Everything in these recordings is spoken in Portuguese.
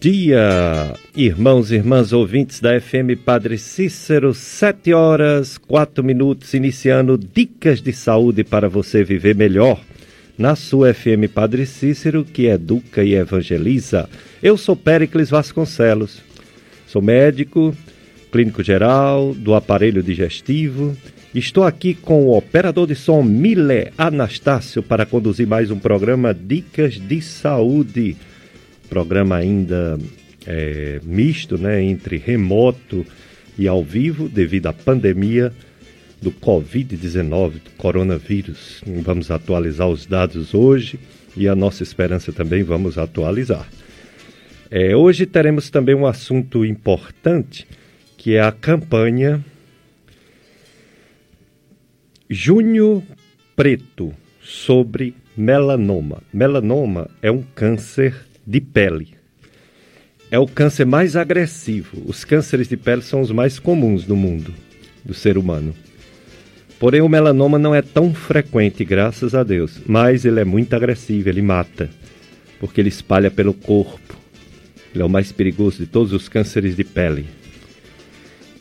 Dia, irmãos e irmãs ouvintes da FM Padre Cícero, 7 horas, 4 minutos, iniciando dicas de saúde para você viver melhor. Na sua FM Padre Cícero, que educa e evangeliza. Eu sou Péricles Vasconcelos. Sou médico, clínico geral, do aparelho digestivo. Estou aqui com o operador de som Mile Anastácio para conduzir mais um programa Dicas de Saúde programa ainda é, misto, né, entre remoto e ao vivo, devido à pandemia do Covid-19, do coronavírus. Vamos atualizar os dados hoje e a nossa esperança também vamos atualizar. É, hoje teremos também um assunto importante, que é a campanha Junho Preto sobre melanoma. Melanoma é um câncer de pele. É o câncer mais agressivo. Os cânceres de pele são os mais comuns no mundo do ser humano. Porém, o melanoma não é tão frequente, graças a Deus, mas ele é muito agressivo, ele mata, porque ele espalha pelo corpo. Ele é o mais perigoso de todos os cânceres de pele.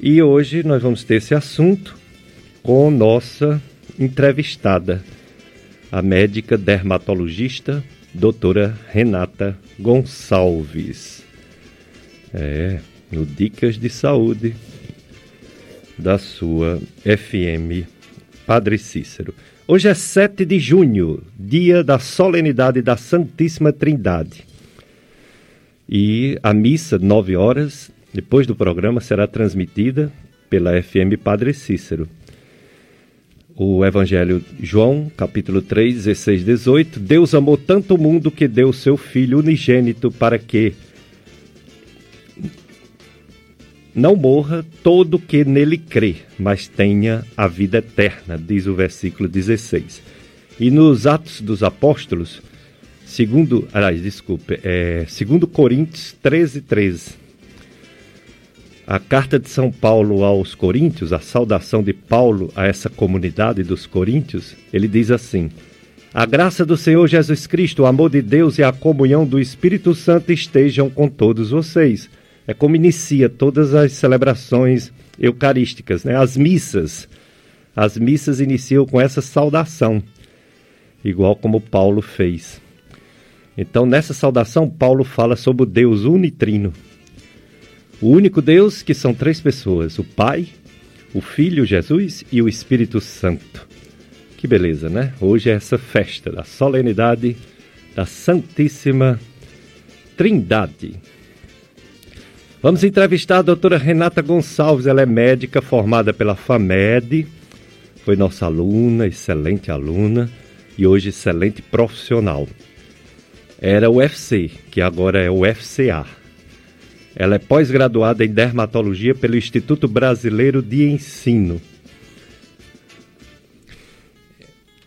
E hoje nós vamos ter esse assunto com nossa entrevistada, a médica dermatologista doutora Renata Gonçalves. É, no Dicas de Saúde da sua FM Padre Cícero. Hoje é 7 de junho, dia da solenidade da Santíssima Trindade. E a missa, 9 horas, depois do programa, será transmitida pela FM Padre Cícero o Evangelho João, capítulo 3, 16, 18. Deus amou tanto o mundo que deu seu Filho unigênito para que não morra todo que nele crê, mas tenha a vida eterna, diz o versículo 16. E nos Atos dos Apóstolos, segundo, aliás, desculpe, é, segundo Coríntios 13, 13 a carta de São Paulo aos Coríntios, a saudação de Paulo a essa comunidade dos Coríntios, ele diz assim: A graça do Senhor Jesus Cristo, o amor de Deus e a comunhão do Espírito Santo estejam com todos vocês. É como inicia todas as celebrações eucarísticas, né? As missas. As missas iniciam com essa saudação, igual como Paulo fez. Então, nessa saudação, Paulo fala sobre o Deus unitrino, o único Deus que são três pessoas: o Pai, o Filho Jesus e o Espírito Santo. Que beleza, né? Hoje é essa festa da solenidade da Santíssima Trindade. Vamos entrevistar a doutora Renata Gonçalves, ela é médica formada pela FAMED, foi nossa aluna, excelente aluna e hoje excelente profissional. Era o UFC, que agora é o FCA. Ela é pós-graduada em dermatologia pelo Instituto Brasileiro de Ensino.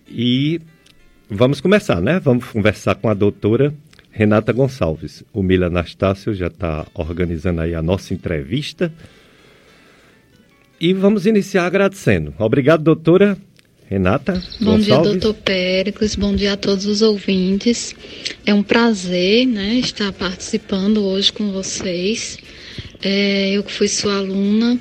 E vamos começar, né? Vamos conversar com a doutora Renata Gonçalves. O Mila Anastácio já está organizando aí a nossa entrevista. E vamos iniciar agradecendo. Obrigado, doutora. Renata Bom Gonçalves. dia, doutor Péricles. Bom dia a todos os ouvintes. É um prazer né, estar participando hoje com vocês. É, eu fui sua aluna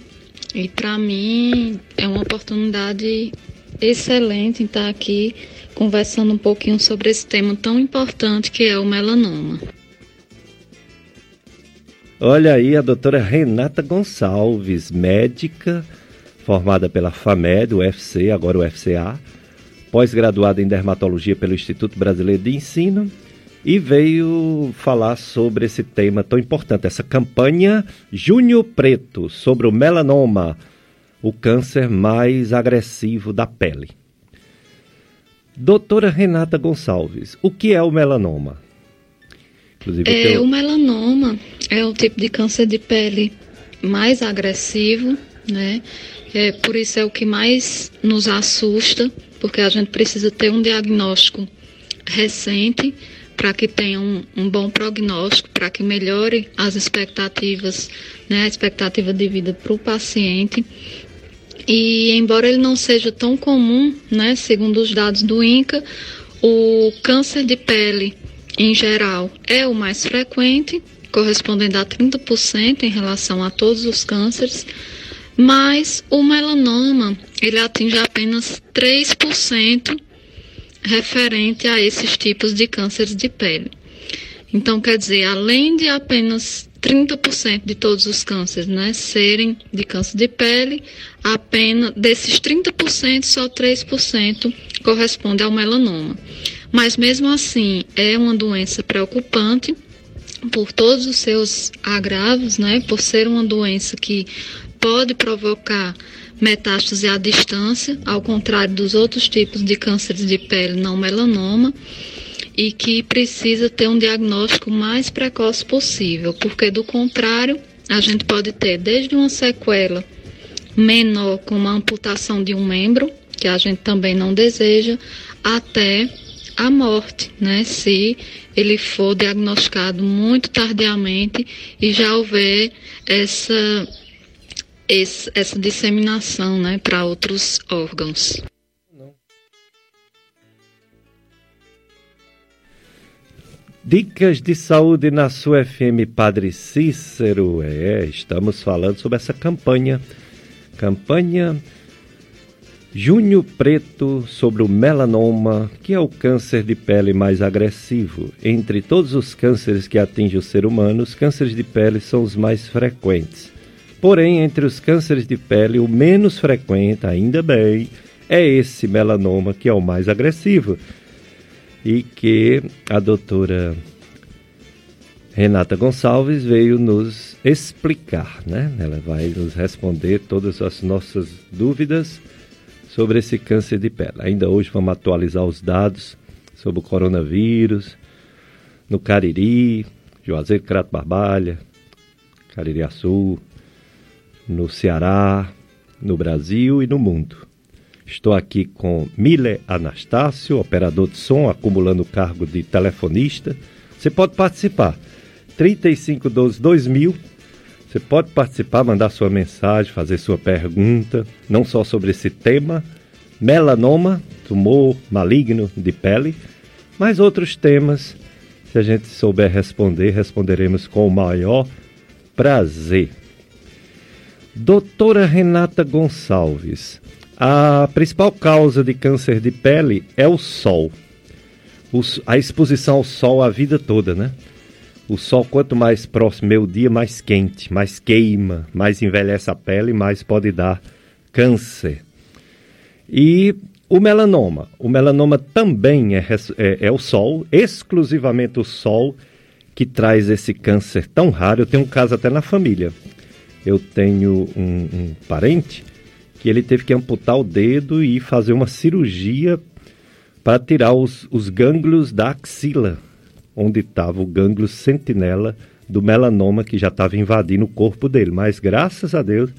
e para mim é uma oportunidade excelente estar aqui conversando um pouquinho sobre esse tema tão importante que é o melanoma. Olha aí a doutora Renata Gonçalves, médica formada pela FAMED, o UFC, agora o FCA, pós-graduada em dermatologia pelo Instituto Brasileiro de Ensino e veio falar sobre esse tema tão importante, essa campanha Junho Preto sobre o melanoma, o câncer mais agressivo da pele. Doutora Renata Gonçalves, o que é o melanoma? Inclusive, é, teu... O melanoma é o tipo de câncer de pele mais agressivo, né? É, por isso é o que mais nos assusta, porque a gente precisa ter um diagnóstico recente para que tenha um, um bom prognóstico, para que melhore as expectativas, né, a expectativa de vida para o paciente. E embora ele não seja tão comum, né, segundo os dados do INCA, o câncer de pele em geral é o mais frequente, correspondendo a 30% em relação a todos os cânceres, mas o melanoma, ele atinge apenas 3% referente a esses tipos de cânceres de pele. Então, quer dizer, além de apenas 30% de todos os cânceres né, serem de câncer de pele, apenas desses 30%, só 3% corresponde ao melanoma. Mas mesmo assim, é uma doença preocupante por todos os seus agravos, né, por ser uma doença que pode provocar metástase à distância, ao contrário dos outros tipos de cânceres de pele não melanoma e que precisa ter um diagnóstico mais precoce possível, porque do contrário, a gente pode ter desde uma sequela menor, como a amputação de um membro, que a gente também não deseja, até a morte, né? Se ele for diagnosticado muito tardiamente e já houver essa, essa disseminação né, para outros órgãos. Dicas de saúde na sua FM Padre Cícero. É, estamos falando sobre essa campanha. Campanha Junho Preto sobre o melanoma, que é o câncer de pele mais agressivo. Entre todos os cânceres que atingem o ser humano, os cânceres de pele são os mais frequentes. Porém, entre os cânceres de pele, o menos frequente, ainda bem, é esse melanoma que é o mais agressivo e que a doutora Renata Gonçalves veio nos explicar, né? Ela vai nos responder todas as nossas dúvidas sobre esse câncer de pele. Ainda hoje vamos atualizar os dados sobre o coronavírus no Cariri, Juazeiro Crato Barbalha, Cariri Sul, no Ceará, no Brasil e no mundo. Estou aqui com Mile Anastácio, operador de som, acumulando o cargo de telefonista. Você pode participar. 3512-2000. Você pode participar, mandar sua mensagem, fazer sua pergunta, não só sobre esse tema, melanoma, tumor maligno de pele, mas outros temas. Se a gente souber responder, responderemos com o maior prazer. Doutora Renata Gonçalves, a principal causa de câncer de pele é o sol. a exposição ao sol a vida toda, né? O sol, quanto mais próximo meio dia, mais quente, mais queima, mais envelhece a pele, mais pode dar câncer. E o melanoma. O melanoma também é, é, é o sol, exclusivamente o sol, que traz esse câncer tão raro. Eu tenho um caso até na família. Eu tenho um, um parente que ele teve que amputar o dedo e fazer uma cirurgia para tirar os, os gânglios da axila, onde estava o gânglio sentinela do melanoma que já estava invadindo o corpo dele. Mas graças a Deus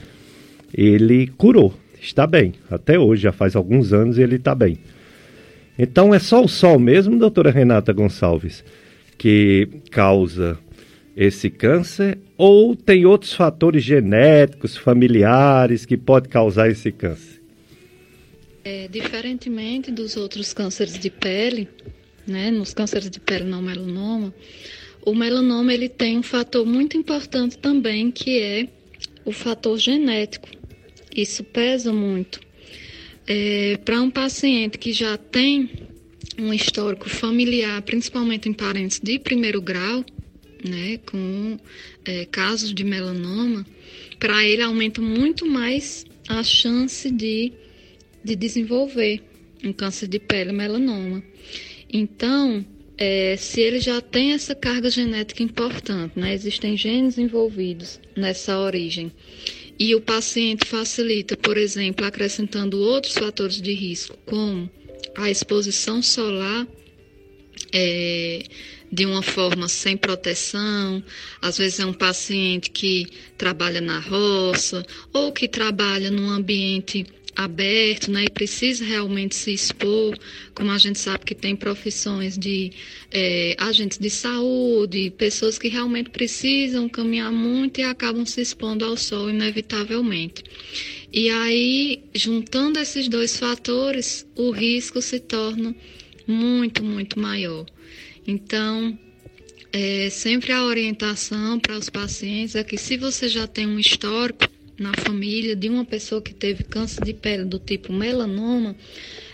ele curou, está bem. Até hoje, já faz alguns anos ele está bem. Então é só o sol mesmo, doutora Renata Gonçalves, que causa esse câncer ou tem outros fatores genéticos, familiares que pode causar esse câncer? É, diferentemente dos outros cânceres de pele, né, nos cânceres de pele não melanoma, o melanoma ele tem um fator muito importante também que é o fator genético. Isso pesa muito. É, Para um paciente que já tem um histórico familiar, principalmente em parentes de primeiro grau, né, com é, casos de melanoma, para ele aumenta muito mais a chance de, de desenvolver um câncer de pele melanoma. Então, é, se ele já tem essa carga genética importante, né, existem genes envolvidos nessa origem, e o paciente facilita, por exemplo, acrescentando outros fatores de risco, como a exposição solar, é, de uma forma sem proteção, às vezes é um paciente que trabalha na roça ou que trabalha num ambiente aberto, né, e precisa realmente se expor, como a gente sabe que tem profissões de é, agentes de saúde, pessoas que realmente precisam caminhar muito e acabam se expondo ao sol inevitavelmente. E aí, juntando esses dois fatores, o risco se torna muito, muito maior. Então, é, sempre a orientação para os pacientes é que se você já tem um histórico na família de uma pessoa que teve câncer de pele do tipo melanoma,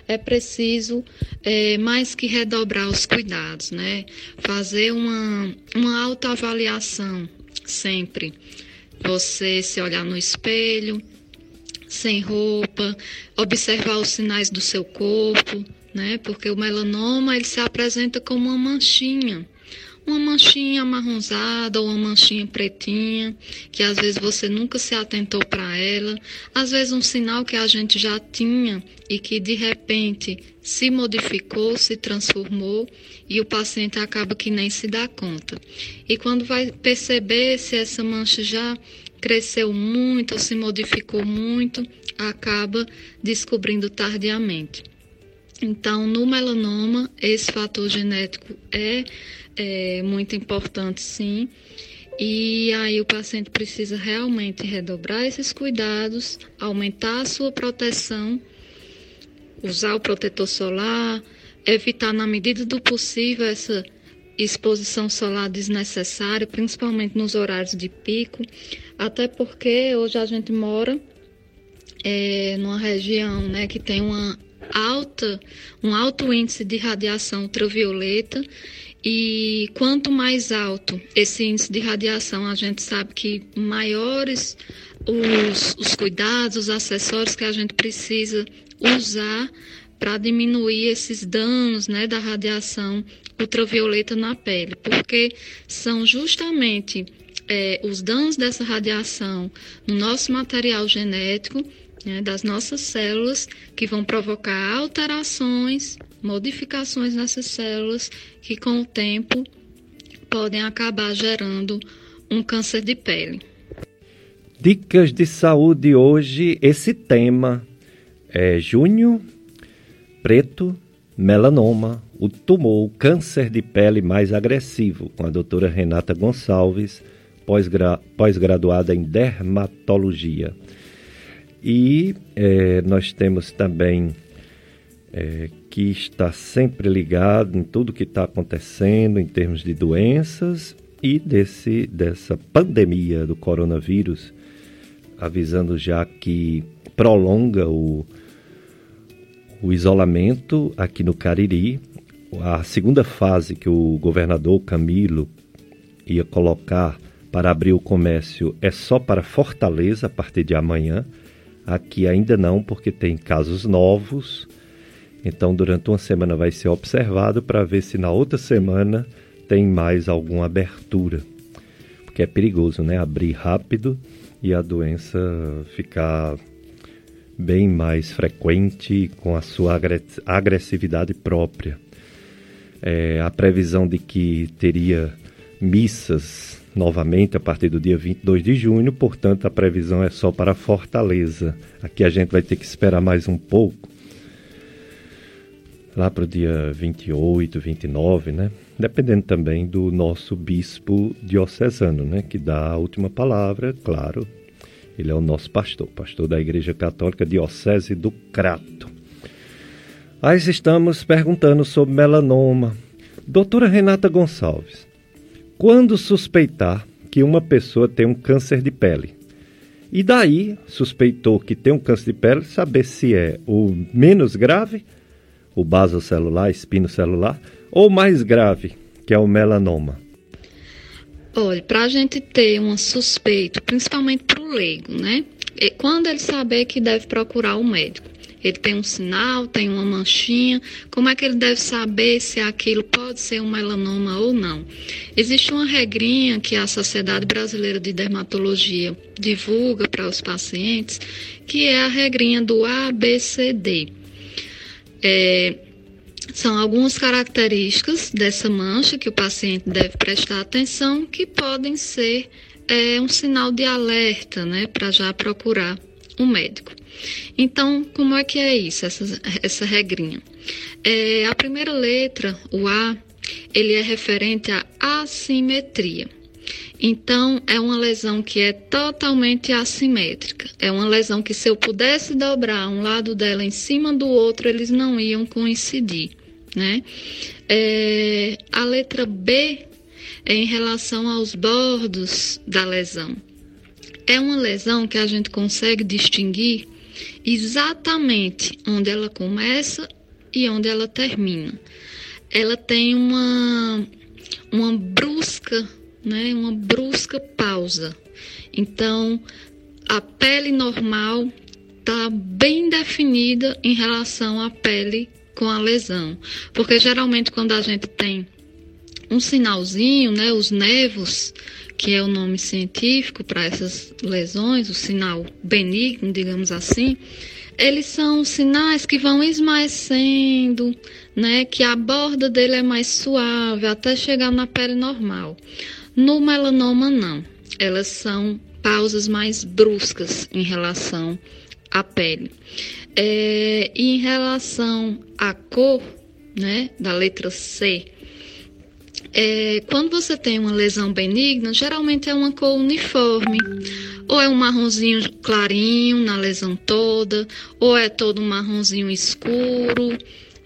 é preciso é, mais que redobrar os cuidados, né? Fazer uma, uma autoavaliação sempre. Você se olhar no espelho, sem roupa, observar os sinais do seu corpo, né? Porque o melanoma ele se apresenta como uma manchinha uma manchinha amarronzada ou uma manchinha pretinha, que às vezes você nunca se atentou para ela, às vezes um sinal que a gente já tinha e que de repente se modificou, se transformou e o paciente acaba que nem se dá conta. E quando vai perceber se essa mancha já cresceu muito ou se modificou muito, acaba descobrindo tardiamente. Então, no melanoma, esse fator genético é é muito importante, sim. E aí o paciente precisa realmente redobrar esses cuidados, aumentar a sua proteção, usar o protetor solar, evitar na medida do possível essa exposição solar desnecessária, principalmente nos horários de pico, até porque hoje a gente mora é, numa região né, que tem uma alta, um alto índice de radiação ultravioleta. E quanto mais alto esse índice de radiação, a gente sabe que maiores os, os cuidados, os acessórios que a gente precisa usar para diminuir esses danos né, da radiação ultravioleta na pele, porque são justamente é, os danos dessa radiação no nosso material genético, né, das nossas células, que vão provocar alterações modificações nessas células que, com o tempo, podem acabar gerando um câncer de pele. Dicas de saúde hoje, esse tema é junho, preto, melanoma, o tumor, o câncer de pele mais agressivo, com a doutora Renata Gonçalves, pós-graduada em dermatologia. E é, nós temos também é, que está sempre ligado em tudo que está acontecendo em termos de doenças e desse, dessa pandemia do coronavírus, avisando já que prolonga o, o isolamento aqui no Cariri. A segunda fase que o governador Camilo ia colocar para abrir o comércio é só para Fortaleza a partir de amanhã. Aqui ainda não, porque tem casos novos então, durante uma semana vai ser observado para ver se na outra semana tem mais alguma abertura. Porque é perigoso, né? Abrir rápido e a doença ficar bem mais frequente com a sua agressividade própria. É, a previsão de que teria missas novamente a partir do dia 22 de junho, portanto a previsão é só para Fortaleza. Aqui a gente vai ter que esperar mais um pouco lá para o dia 28, 29, né? Dependendo também do nosso bispo diocesano, né? Que dá a última palavra, claro. Ele é o nosso pastor, pastor da Igreja Católica Diocese do Crato. Mas estamos perguntando sobre melanoma. Doutora Renata Gonçalves, quando suspeitar que uma pessoa tem um câncer de pele? E daí, suspeitou que tem um câncer de pele, saber se é o menos grave o basocelular, espinocelular, ou mais grave, que é o melanoma? Olha, para a gente ter uma suspeita, principalmente para o leigo, né? Quando ele saber que deve procurar o um médico, ele tem um sinal, tem uma manchinha, como é que ele deve saber se aquilo pode ser um melanoma ou não? Existe uma regrinha que a Sociedade Brasileira de Dermatologia divulga para os pacientes, que é a regrinha do ABCD. É, são algumas características dessa mancha que o paciente deve prestar atenção que podem ser é, um sinal de alerta, né, para já procurar um médico. Então, como é que é isso, essa, essa regrinha? É, a primeira letra, o A, ele é referente à assimetria. Então, é uma lesão que é totalmente assimétrica. É uma lesão que, se eu pudesse dobrar um lado dela em cima do outro, eles não iam coincidir. Né? É, a letra B é em relação aos bordos da lesão. É uma lesão que a gente consegue distinguir exatamente onde ela começa e onde ela termina. Ela tem uma, uma brusca, né, uma brusca pausa. Então, a pele normal está bem definida em relação à pele com a lesão. Porque geralmente quando a gente tem um sinalzinho, né, os nervos, que é o nome científico para essas lesões, o sinal benigno, digamos assim, eles são sinais que vão esmaecendo, né, que a borda dele é mais suave até chegar na pele normal. No melanoma não, elas são pausas mais bruscas em relação à pele. É, e em relação à cor, né, da letra C, é, quando você tem uma lesão benigna, geralmente é uma cor uniforme. Ou é um marronzinho clarinho na lesão toda, ou é todo um marronzinho escuro,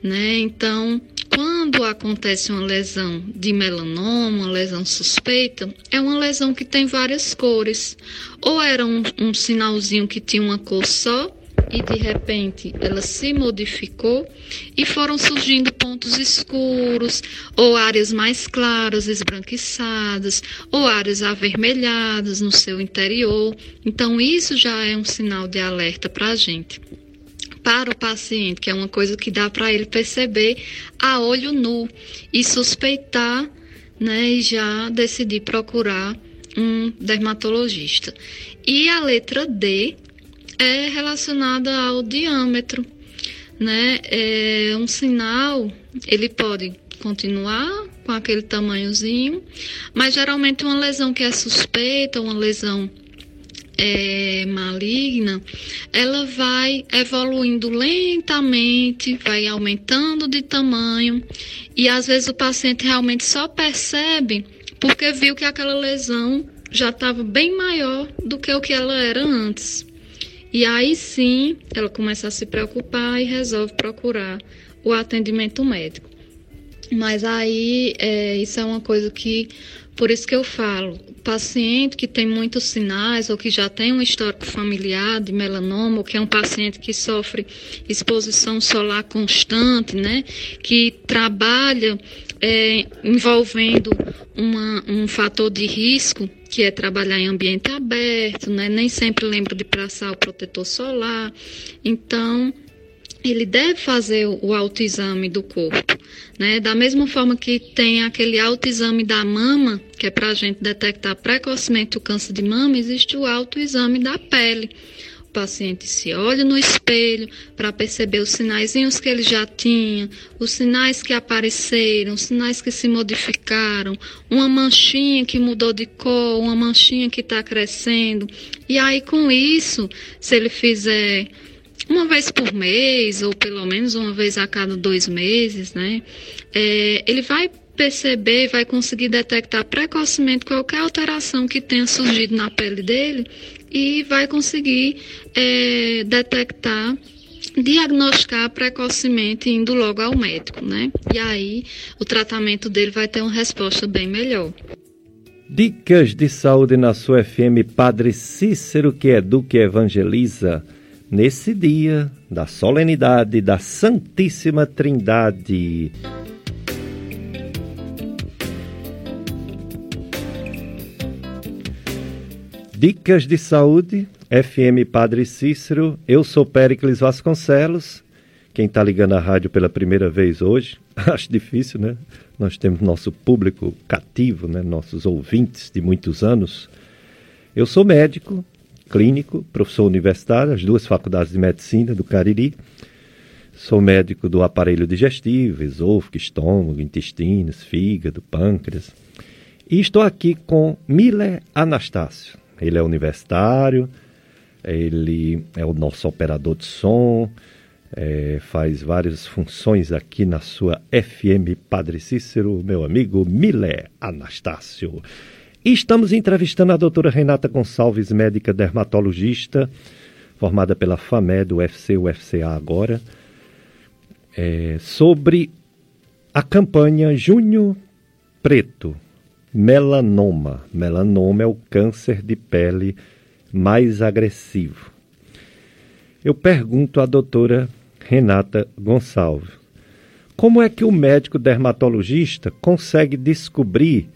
né? Então, quando acontece uma lesão de melanoma, uma lesão suspeita, é uma lesão que tem várias cores. Ou era um, um sinalzinho que tinha uma cor só, e de repente ela se modificou e foram surgindo pontos escuros, ou áreas mais claras, esbranquiçadas, ou áreas avermelhadas no seu interior. Então, isso já é um sinal de alerta para a gente. Para o paciente, que é uma coisa que dá para ele perceber a olho nu e suspeitar, né, e já decidir procurar um dermatologista. E a letra D é relacionada ao diâmetro, né? É um sinal, ele pode continuar com aquele tamanhozinho, mas geralmente uma lesão que é suspeita, uma lesão é, maligna, ela vai evoluindo lentamente, vai aumentando de tamanho e às vezes o paciente realmente só percebe porque viu que aquela lesão já estava bem maior do que o que ela era antes. E aí sim ela começa a se preocupar e resolve procurar o atendimento médico. Mas aí é, isso é uma coisa que, por isso que eu falo, paciente que tem muitos sinais ou que já tem um histórico familiar de melanoma, ou que é um paciente que sofre exposição solar constante, né, que trabalha é, envolvendo uma, um fator de risco que é trabalhar em ambiente aberto, né? nem sempre lembra de passar o protetor solar. Então, ele deve fazer o autoexame do corpo. Né? Da mesma forma que tem aquele autoexame da mama, que é para a gente detectar precocemente o câncer de mama, existe o autoexame da pele paciente se olha no espelho para perceber os sinaizinhos que ele já tinha, os sinais que apareceram, os sinais que se modificaram, uma manchinha que mudou de cor, uma manchinha que está crescendo. E aí, com isso, se ele fizer uma vez por mês, ou pelo menos uma vez a cada dois meses, né? É, ele vai perceber, vai conseguir detectar precocemente qualquer alteração que tenha surgido na pele dele e vai conseguir é, detectar diagnosticar precocemente indo logo ao médico, né? E aí o tratamento dele vai ter uma resposta bem melhor. Dicas de saúde na sua FM Padre Cícero que educa e evangeliza nesse dia da solenidade da Santíssima Trindade. Dicas de Saúde, FM Padre Cícero. Eu sou Péricles Vasconcelos. Quem está ligando a rádio pela primeira vez hoje, acho difícil, né? Nós temos nosso público cativo, né? nossos ouvintes de muitos anos. Eu sou médico, clínico, professor universitário, as duas faculdades de medicina do Cariri. Sou médico do aparelho digestivo, esôfago, estômago, intestinos, fígado, pâncreas. E estou aqui com Miller Anastácio. Ele é universitário, ele é o nosso operador de som, é, faz várias funções aqui na sua FM Padre Cícero, meu amigo Milé Anastácio. E estamos entrevistando a doutora Renata Gonçalves, médica dermatologista, formada pela FAMED, UFC, UFCA agora, é, sobre a campanha Junho Preto, melanoma. Melanoma é o câncer de pele mais agressivo. Eu pergunto à doutora Renata Gonçalves, como é que o médico dermatologista consegue descobrir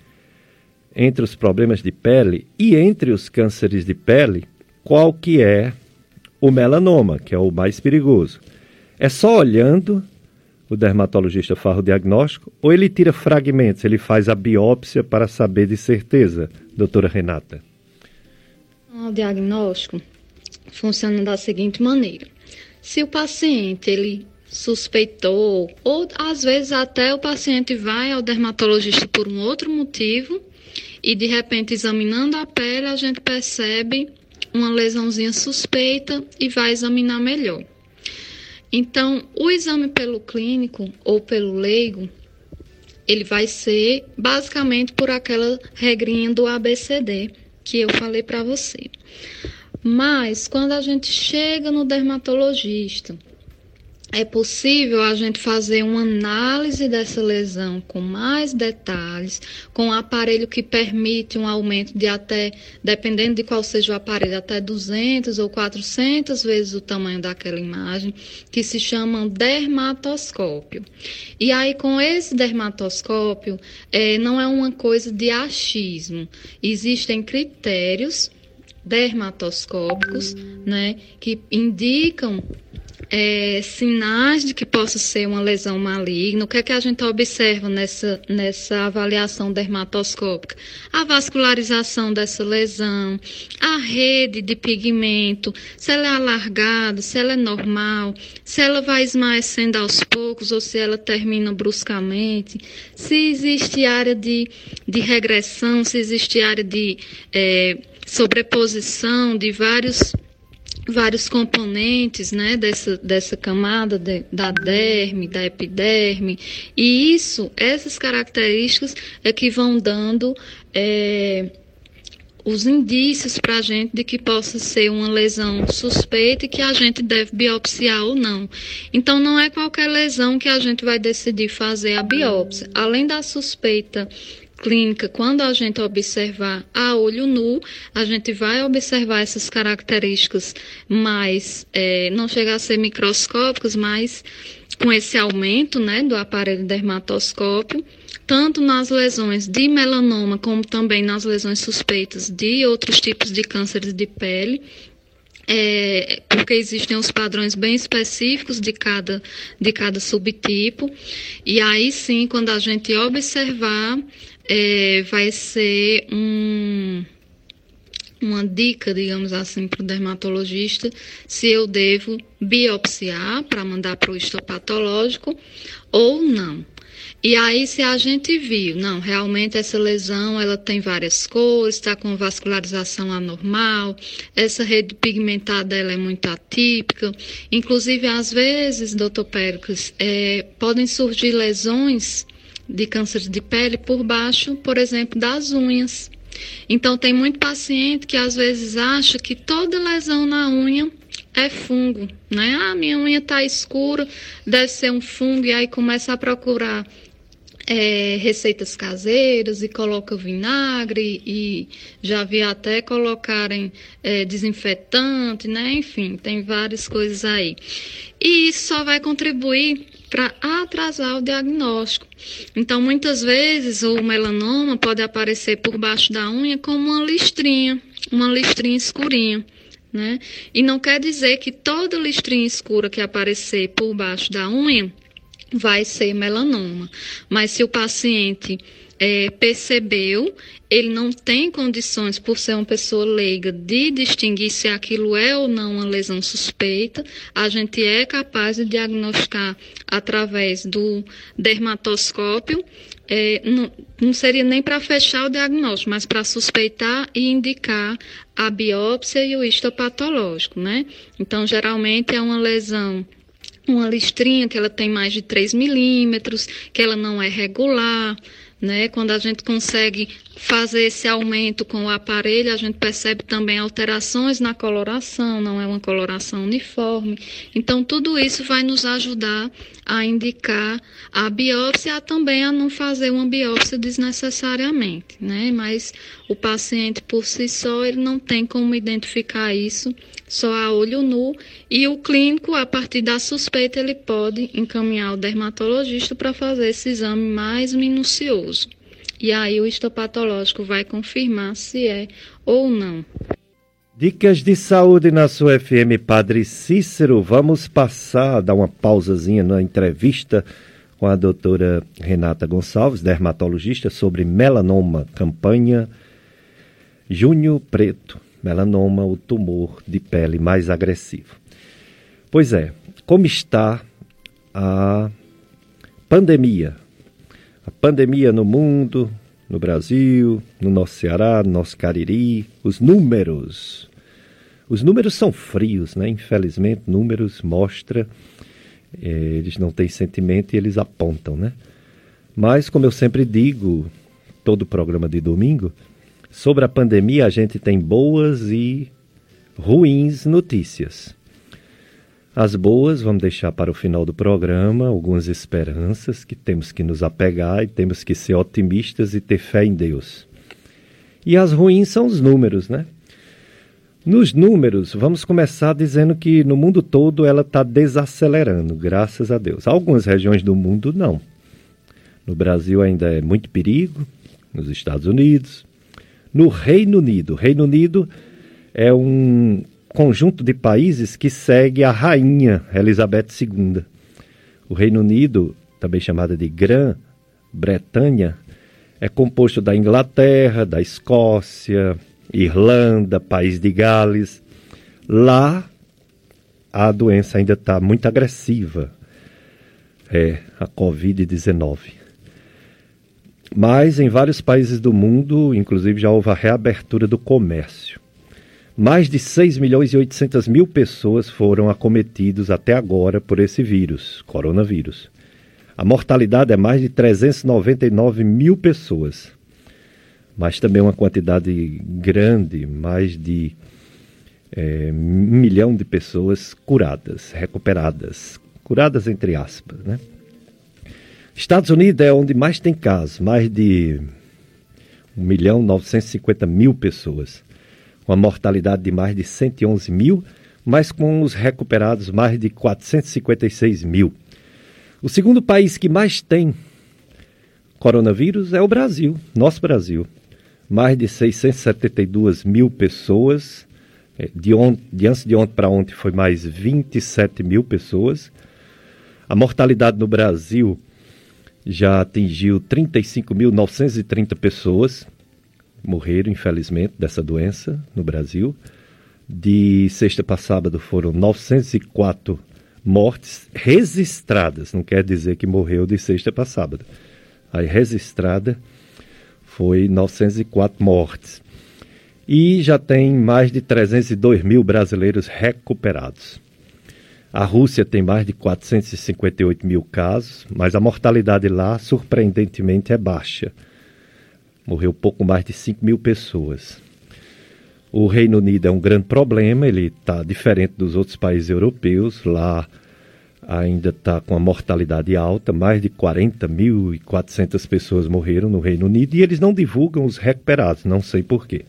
entre os problemas de pele e entre os cânceres de pele qual que é o melanoma, que é o mais perigoso? É só olhando o dermatologista faz o diagnóstico ou ele tira fragmentos, ele faz a biópsia para saber de certeza, doutora Renata? O diagnóstico funciona da seguinte maneira. Se o paciente ele suspeitou, ou às vezes até o paciente vai ao dermatologista por um outro motivo, e de repente examinando a pele a gente percebe uma lesãozinha suspeita e vai examinar melhor. Então, o exame pelo clínico ou pelo leigo, ele vai ser basicamente por aquela regrinha do ABCD que eu falei para você. Mas quando a gente chega no dermatologista, é possível a gente fazer uma análise dessa lesão com mais detalhes, com um aparelho que permite um aumento de até, dependendo de qual seja o aparelho, até 200 ou 400 vezes o tamanho daquela imagem, que se chama dermatoscópio. E aí, com esse dermatoscópio, é, não é uma coisa de achismo. Existem critérios dermatoscópicos, né, que indicam é, sinais de que possa ser uma lesão maligna, o que é que a gente observa nessa, nessa avaliação dermatoscópica? A vascularização dessa lesão, a rede de pigmento, se ela é alargada, se ela é normal, se ela vai esmaecendo aos poucos ou se ela termina bruscamente, se existe área de, de regressão, se existe área de é, sobreposição de vários vários componentes né, dessa, dessa camada de, da derme, da epiderme, e isso, essas características é que vão dando é, os indícios para a gente de que possa ser uma lesão suspeita e que a gente deve biopsiar ou não. Então, não é qualquer lesão que a gente vai decidir fazer a biópsia. Além da suspeita clínica, quando a gente observar a olho nu, a gente vai observar essas características mais, é, não chega a ser microscópicas, mas com esse aumento né, do aparelho dermatoscópio, tanto nas lesões de melanoma, como também nas lesões suspeitas de outros tipos de cânceres de pele, é, porque existem os padrões bem específicos de cada, de cada subtipo, e aí sim, quando a gente observar é, vai ser um, uma dica, digamos assim, para o dermatologista se eu devo biopsiar para mandar para o histopatológico ou não. E aí, se a gente viu, não, realmente essa lesão ela tem várias cores, está com vascularização anormal, essa rede pigmentada ela é muito atípica. Inclusive, às vezes, doutor Péricles, é, podem surgir lesões de câncer de pele por baixo, por exemplo, das unhas. Então, tem muito paciente que às vezes acha que toda lesão na unha é fungo, né? Ah, minha unha está escura, deve ser um fungo, e aí começa a procurar é, receitas caseiras e coloca vinagre e já vi até colocarem é, desinfetante, né? Enfim, tem várias coisas aí. E isso só vai contribuir para atrasar o diagnóstico. Então, muitas vezes o melanoma pode aparecer por baixo da unha como uma listrinha, uma listrinha escurinha. Né? E não quer dizer que toda listrinha escura que aparecer por baixo da unha vai ser melanoma. Mas se o paciente é, percebeu, ele não tem condições, por ser uma pessoa leiga, de distinguir se aquilo é ou não uma lesão suspeita, a gente é capaz de diagnosticar através do dermatoscópio. É, não, não seria nem para fechar o diagnóstico, mas para suspeitar e indicar a biópsia e o histopatológico, né? Então, geralmente é uma lesão uma listrinha que ela tem mais de 3 milímetros, que ela não é regular, Né? Quando a gente consegue fazer esse aumento com o aparelho, a gente percebe também alterações na coloração, não é uma coloração uniforme. Então, tudo isso vai nos ajudar a indicar a biópsia, também a não fazer uma biópsia desnecessariamente, né? Mas o paciente por si só, ele não tem como identificar isso só a olho nu e o clínico, a partir da suspeita, ele pode encaminhar o dermatologista para fazer esse exame mais minucioso. E aí o histopatológico vai confirmar se é ou não. Dicas de saúde na sua FM Padre Cícero. Vamos passar, dar uma pausazinha na entrevista com a doutora Renata Gonçalves, dermatologista, sobre melanoma, campanha Junho Preto, melanoma, o tumor de pele mais agressivo. Pois é, como está a pandemia? A pandemia no mundo, no Brasil, no nosso Ceará, no nosso Cariri, os números. Os números são frios, né? Infelizmente, números mostra eh, eles não têm sentimento e eles apontam, né? Mas como eu sempre digo, todo programa de domingo, sobre a pandemia a gente tem boas e ruins notícias. As boas vamos deixar para o final do programa, algumas esperanças que temos que nos apegar e temos que ser otimistas e ter fé em Deus. E as ruins são os números, né? Nos números, vamos começar dizendo que no mundo todo ela está desacelerando, graças a Deus. Algumas regiões do mundo não. No Brasil ainda é muito perigo, nos Estados Unidos, no Reino Unido. Reino Unido é um conjunto de países que segue a rainha Elizabeth II. O Reino Unido, também chamada de Grã-Bretanha, é composto da Inglaterra, da Escócia, Irlanda, País de Gales. Lá a doença ainda está muito agressiva, é a Covid-19. Mas em vários países do mundo, inclusive, já houve a reabertura do comércio. Mais de 6 milhões e 800 mil pessoas foram acometidos até agora por esse vírus, coronavírus. A mortalidade é mais de 399 mil pessoas, mas também uma quantidade grande, mais de é, um milhão de pessoas curadas, recuperadas, curadas entre aspas, né? Estados Unidos é onde mais tem casos, mais de 1 milhão 950 mil pessoas com a mortalidade de mais de 111 mil, mas com os recuperados mais de 456 mil. O segundo país que mais tem coronavírus é o Brasil, nosso Brasil. Mais de 672 mil pessoas. É, de, on, de antes de ontem para ontem foi mais 27 mil pessoas. A mortalidade no Brasil já atingiu 35.930 pessoas morreram, infelizmente, dessa doença no Brasil. De sexta para sábado foram 904 mortes registradas, não quer dizer que morreu de sexta para sábado. Aí registrada foi 904 mortes. E já tem mais de 302 mil brasileiros recuperados. A Rússia tem mais de 458 mil casos, mas a mortalidade lá, surpreendentemente, é baixa morreu pouco mais de 5 mil pessoas. O Reino Unido é um grande problema, ele está diferente dos outros países europeus, lá ainda está com a mortalidade alta, mais de 40.400 pessoas morreram no Reino Unido e eles não divulgam os recuperados, não sei porquê.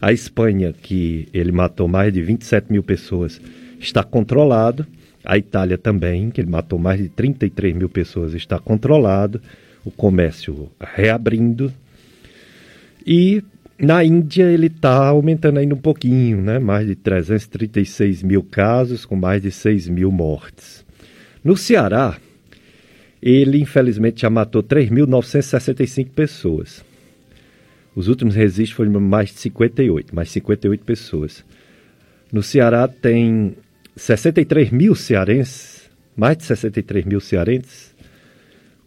A Espanha, que ele matou mais de 27 mil pessoas, está controlado. A Itália também, que ele matou mais de 33 mil pessoas, está controlado. O comércio reabrindo, e na Índia ele está aumentando ainda um pouquinho, né? mais de 336 mil casos, com mais de 6 mil mortes. No Ceará, ele infelizmente já matou 3.965 pessoas. Os últimos registros foram mais de 58, mais 58 pessoas. No Ceará tem 63 mil cearenses, mais de 63 mil cearenses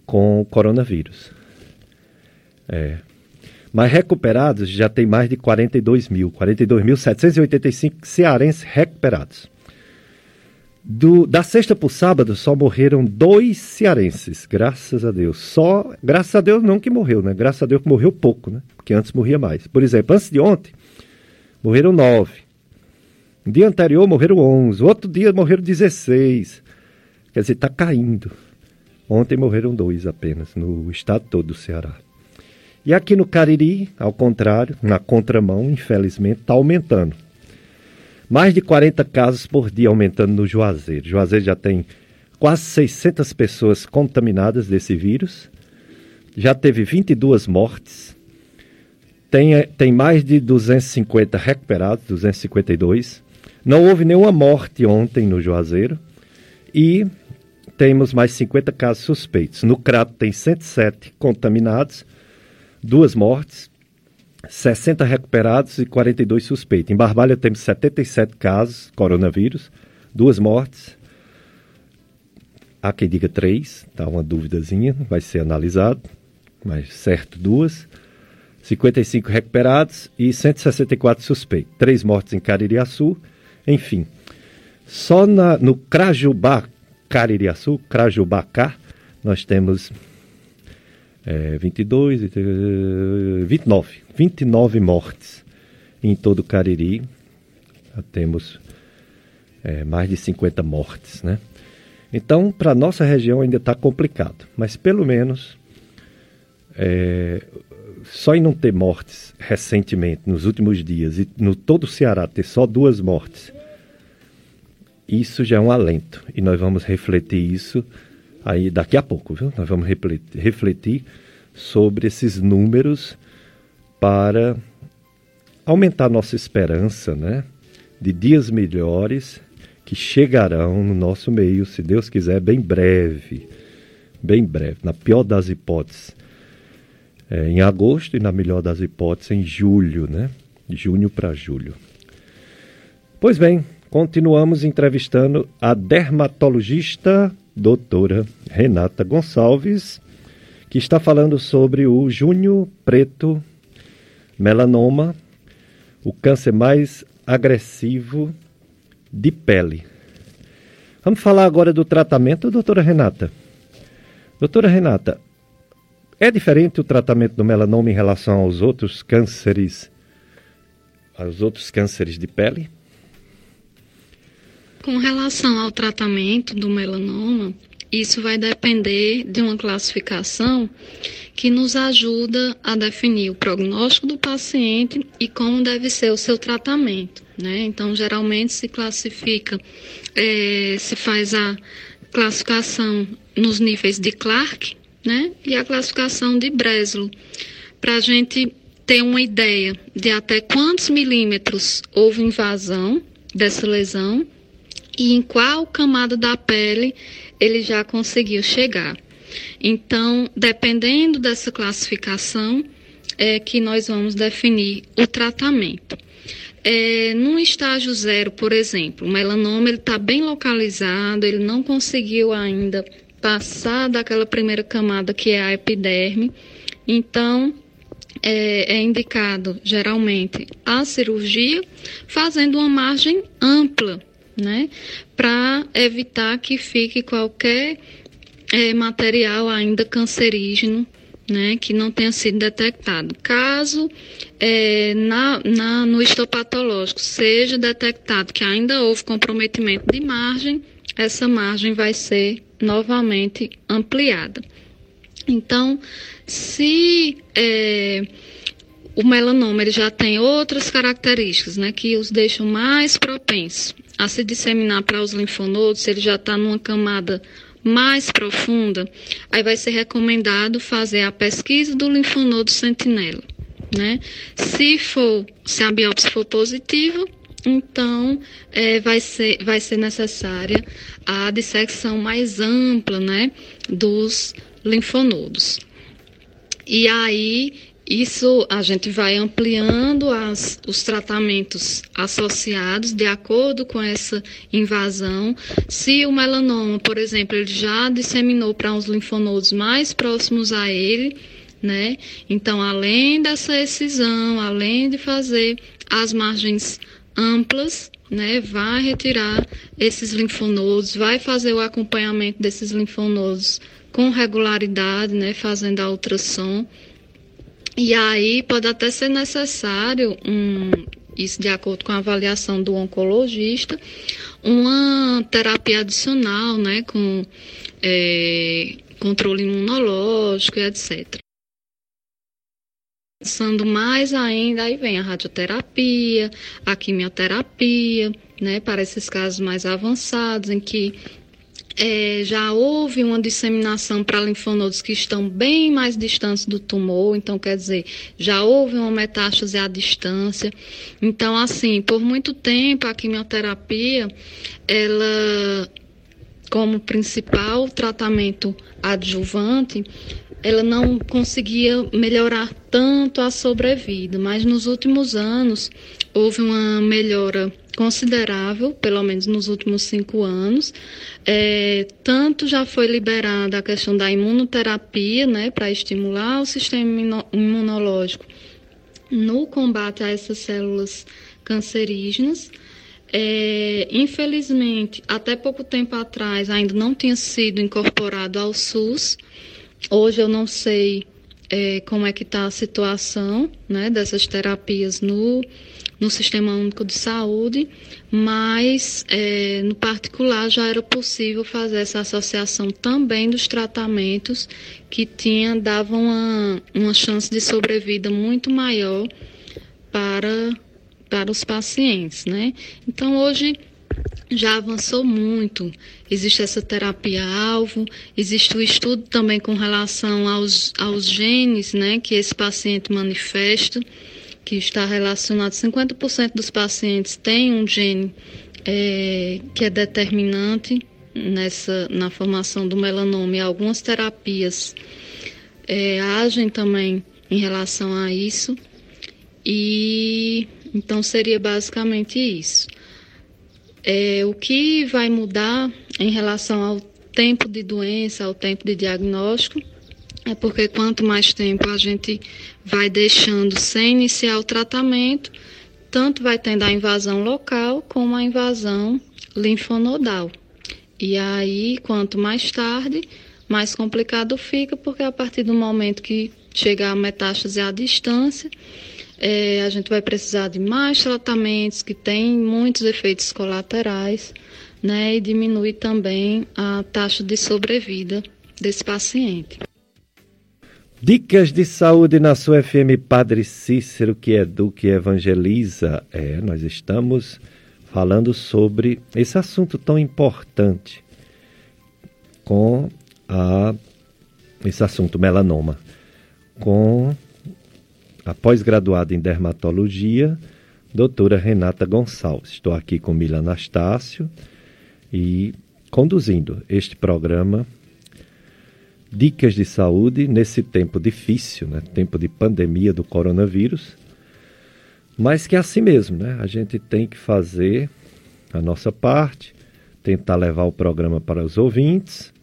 com coronavírus. É, mas recuperados já tem mais de 42 mil, 42.785 cearenses recuperados. Do, da sexta para o sábado só morreram dois cearenses, graças a Deus. Só, graças a Deus não que morreu, né? Graças a Deus que morreu pouco, né? Porque antes morria mais. Por exemplo, antes de ontem, morreram nove. No dia anterior morreram onze. Outro dia morreram dezesseis. Quer dizer, está caindo. Ontem morreram dois apenas, no estado todo do Ceará. E aqui no Cariri, ao contrário, na contramão, infelizmente, está aumentando. Mais de 40 casos por dia aumentando no Juazeiro. Juazeiro já tem quase 600 pessoas contaminadas desse vírus. Já teve 22 mortes. Tem, eh, tem mais de 250 recuperados, 252. Não houve nenhuma morte ontem no Juazeiro. E temos mais 50 casos suspeitos. No Crato tem 107 contaminados, duas mortes. 60 recuperados e 42 suspeitos. Em Barbalha temos 77 casos, coronavírus, duas mortes. Há quem diga três, está uma duvidazinha, vai ser analisado, mas certo, duas. 55 recuperados e 164 suspeitos. Três mortes em Caririaçu, enfim. Só na, no Crajubá, Caririaçu, Crajubacá, nós temos é, 22, 29, 29 mortes em todo o Cariri. Já temos é, mais de 50 mortes, né? Então, para nossa região ainda está complicado, mas pelo menos é, só em não ter mortes recentemente, nos últimos dias, e no todo o Ceará ter só duas mortes, isso já é um alento. E nós vamos refletir isso aí daqui a pouco, viu? Nós vamos refletir sobre esses números para aumentar nossa esperança, né? De dias melhores que chegarão no nosso meio, se Deus quiser, bem breve. Bem breve, na pior das hipóteses, é, em agosto e na melhor das hipóteses, em julho, né? Junho para julho. Pois bem, continuamos entrevistando a dermatologista doutora Renata Gonçalves, que está falando sobre o junho preto melanoma, o câncer mais agressivo de pele. Vamos falar agora do tratamento, doutora Renata. Doutora Renata, é diferente o tratamento do melanoma em relação aos outros cânceres, aos outros cânceres de pele? Com relação ao tratamento do melanoma, isso vai depender de uma classificação que nos ajuda a definir o prognóstico do paciente e como deve ser o seu tratamento. Né? Então, geralmente se classifica, é, se faz a classificação nos níveis de Clark né? e a classificação de Breslow, para a gente ter uma ideia de até quantos milímetros houve invasão dessa lesão e em qual camada da pele ele já conseguiu chegar. Então, dependendo dessa classificação, é que nós vamos definir o tratamento. É, num estágio zero, por exemplo, o melanoma está bem localizado, ele não conseguiu ainda passar daquela primeira camada que é a epiderme, então é, é indicado geralmente a cirurgia, fazendo uma margem ampla né? Para evitar que fique qualquer é, material ainda cancerígeno, né? Que não tenha sido detectado. Caso é, na, na, no histopatológico seja detectado que ainda houve comprometimento de margem, essa margem vai ser novamente ampliada. Então, se é, o melanoma ele já tem outras características, né, que os deixam mais propensos a se disseminar para os linfonodos, ele já está numa camada mais profunda, aí vai ser recomendado fazer a pesquisa do linfonodo sentinela, né? Se for, se a biópsia for positiva, então é, vai, ser, vai ser necessária a dissecção mais ampla, né, dos linfonodos. E aí isso a gente vai ampliando as, os tratamentos associados de acordo com essa invasão. Se o melanoma, por exemplo, ele já disseminou para uns linfonodos mais próximos a ele, né? Então, além dessa excisão, além de fazer as margens amplas, né, vai retirar esses linfonodos, vai fazer o acompanhamento desses linfonodos com regularidade, né, fazendo a ultrassom. E aí pode até ser necessário, um, isso de acordo com a avaliação do oncologista, uma terapia adicional, né, com é, controle imunológico e etc. Pensando mais ainda, aí vem a radioterapia, a quimioterapia, né, para esses casos mais avançados, em que é, já houve uma disseminação para linfonodos que estão bem mais distantes do tumor, então quer dizer, já houve uma metástase à distância. Então, assim, por muito tempo a quimioterapia, ela, como principal tratamento adjuvante, ela não conseguia melhorar tanto a sobrevida, mas nos últimos anos houve uma melhora considerável, pelo menos nos últimos cinco anos. É, tanto já foi liberada a questão da imunoterapia, né, para estimular o sistema imunológico no combate a essas células cancerígenas. É, infelizmente, até pouco tempo atrás ainda não tinha sido incorporado ao SUS. Hoje eu não sei é, como é que está a situação né, dessas terapias no no Sistema Único de Saúde, mas é, no particular já era possível fazer essa associação também dos tratamentos que tinha, davam uma, uma chance de sobrevida muito maior para, para os pacientes, né? Então hoje já avançou muito. Existe essa terapia-alvo, existe o estudo também com relação aos, aos genes né, que esse paciente manifesta que está relacionado, 50% dos pacientes têm um gene é, que é determinante nessa, na formação do melanoma e algumas terapias é, agem também em relação a isso. E então seria basicamente isso. É, o que vai mudar em relação ao tempo de doença, ao tempo de diagnóstico, é porque quanto mais tempo a gente vai deixando sem iniciar o tratamento, tanto vai tendo a invasão local como a invasão linfonodal. E aí, quanto mais tarde, mais complicado fica, porque a partir do momento que chegar a metástase à distância, é, a gente vai precisar de mais tratamentos que têm muitos efeitos colaterais, né, e diminui também a taxa de sobrevida desse paciente. Dicas de saúde na sua FM Padre Cícero, que educa e evangeliza. É, nós estamos falando sobre esse assunto tão importante com a, esse assunto melanoma, com a pós-graduada em dermatologia, doutora Renata Gonçalves. Estou aqui com Mila Anastácio e conduzindo este programa dicas de saúde nesse tempo difícil, né? tempo de pandemia do coronavírus, mas que é assim mesmo, né? A gente tem que fazer a nossa parte, tentar levar o programa para os ouvintes.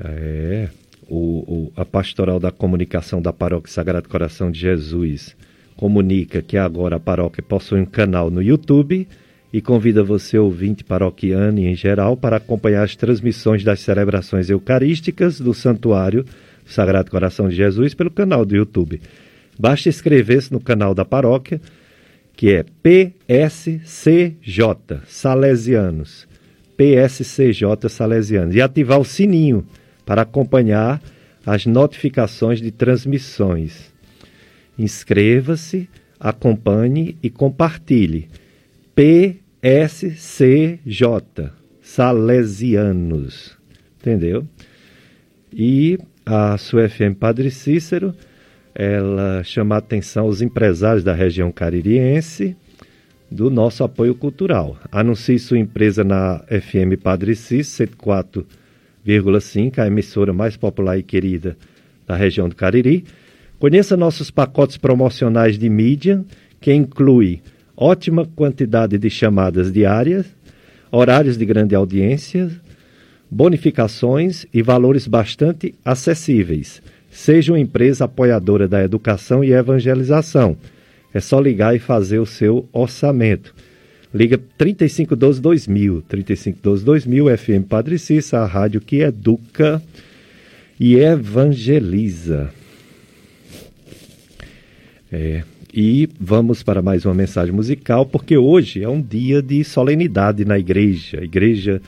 É, o, o, a pastoral da comunicação da Paróquia Sagrado Coração de Jesus comunica que agora a paróquia possui um canal no YouTube e convida você, ouvinte paroquiano e em geral, para acompanhar as transmissões das celebrações eucarísticas do Santuário do Sagrado Coração de Jesus pelo canal do YouTube. Basta inscrever-se no canal da paróquia, que é PSCJ Salesianos. PSCJ Salesianos. E ativar o sininho para acompanhar as notificações de transmissões. Inscreva-se, acompanhe e compartilhe. PSCJ, Salesianos, entendeu? E a sua FM Padre Cícero, ela chama a atenção aos empresários da região caririense do nosso apoio cultural. Anuncie sua empresa na FM Padre Cícero 104,5, a emissora mais popular e querida da região do Cariri. Conheça nossos pacotes promocionais de mídia, que inclui ótima quantidade de chamadas diárias, horários de grande audiência, bonificações e valores bastante acessíveis. Seja uma empresa apoiadora da educação e evangelização. É só ligar e fazer o seu orçamento. Liga 3512 2000, 3512 2000, FM Padre Cissa, a rádio que educa e evangeliza. É, e vamos para mais uma mensagem musical, porque hoje é um dia de solenidade na igreja, a igreja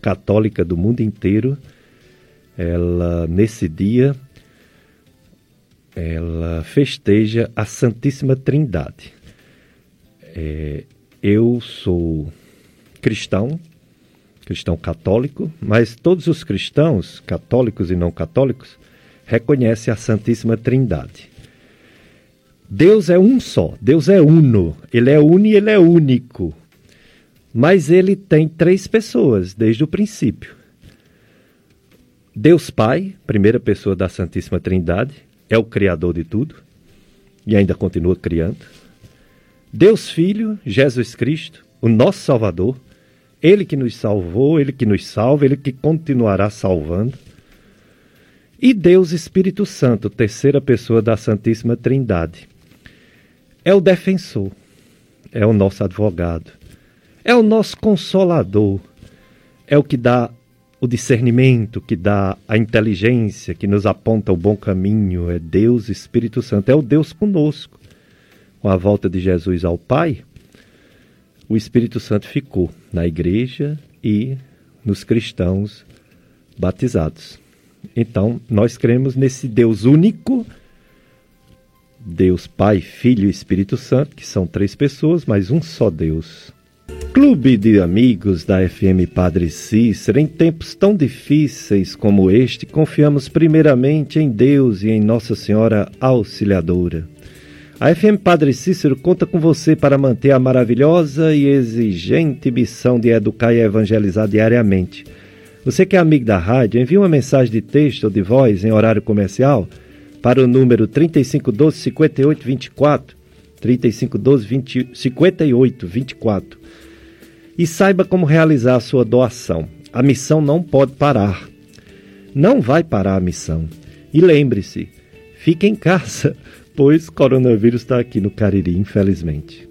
católica do mundo inteiro. Ela, nesse dia, ela festeja a Santíssima Trindade. É, eu sou cristão, cristão católico, mas todos os cristãos, católicos e não católicos, reconhecem a Santíssima Trindade. Deus é um só, Deus é uno, ele é uno e ele é único. Mas ele tem três pessoas desde o princípio. Deus Pai, primeira pessoa da Santíssima Trindade, é o criador de tudo e ainda continua criando. Deus Filho, Jesus Cristo, o nosso Salvador, ele que nos salvou, ele que nos salva, ele que continuará salvando. E Deus Espírito Santo, terceira pessoa da Santíssima Trindade. É o defensor, é o nosso advogado, é o nosso consolador, é o que dá o discernimento, que dá a inteligência, que nos aponta o bom caminho, é Deus Espírito Santo, é o Deus conosco. Com a volta de Jesus ao Pai, o Espírito Santo ficou na igreja e nos cristãos batizados. Então, nós cremos nesse Deus único, Deus Pai, Filho e Espírito Santo, que são três pessoas, mas um só Deus. Clube de amigos da FM Padre Cícero, em tempos tão difíceis como este, confiamos primeiramente em Deus e em Nossa Senhora Auxiliadora. A FM Padre Cícero conta com você para manter a maravilhosa e exigente missão de educar e evangelizar diariamente. Você que é amigo da rádio, envie uma mensagem de texto ou de voz em horário comercial para o número 3512 5824, 3512 20, 5824 e saiba como realizar a sua doação. A missão não pode parar. Não vai parar a missão. E lembre-se, fique em casa, pois coronavírus está aqui no Cariri, infelizmente.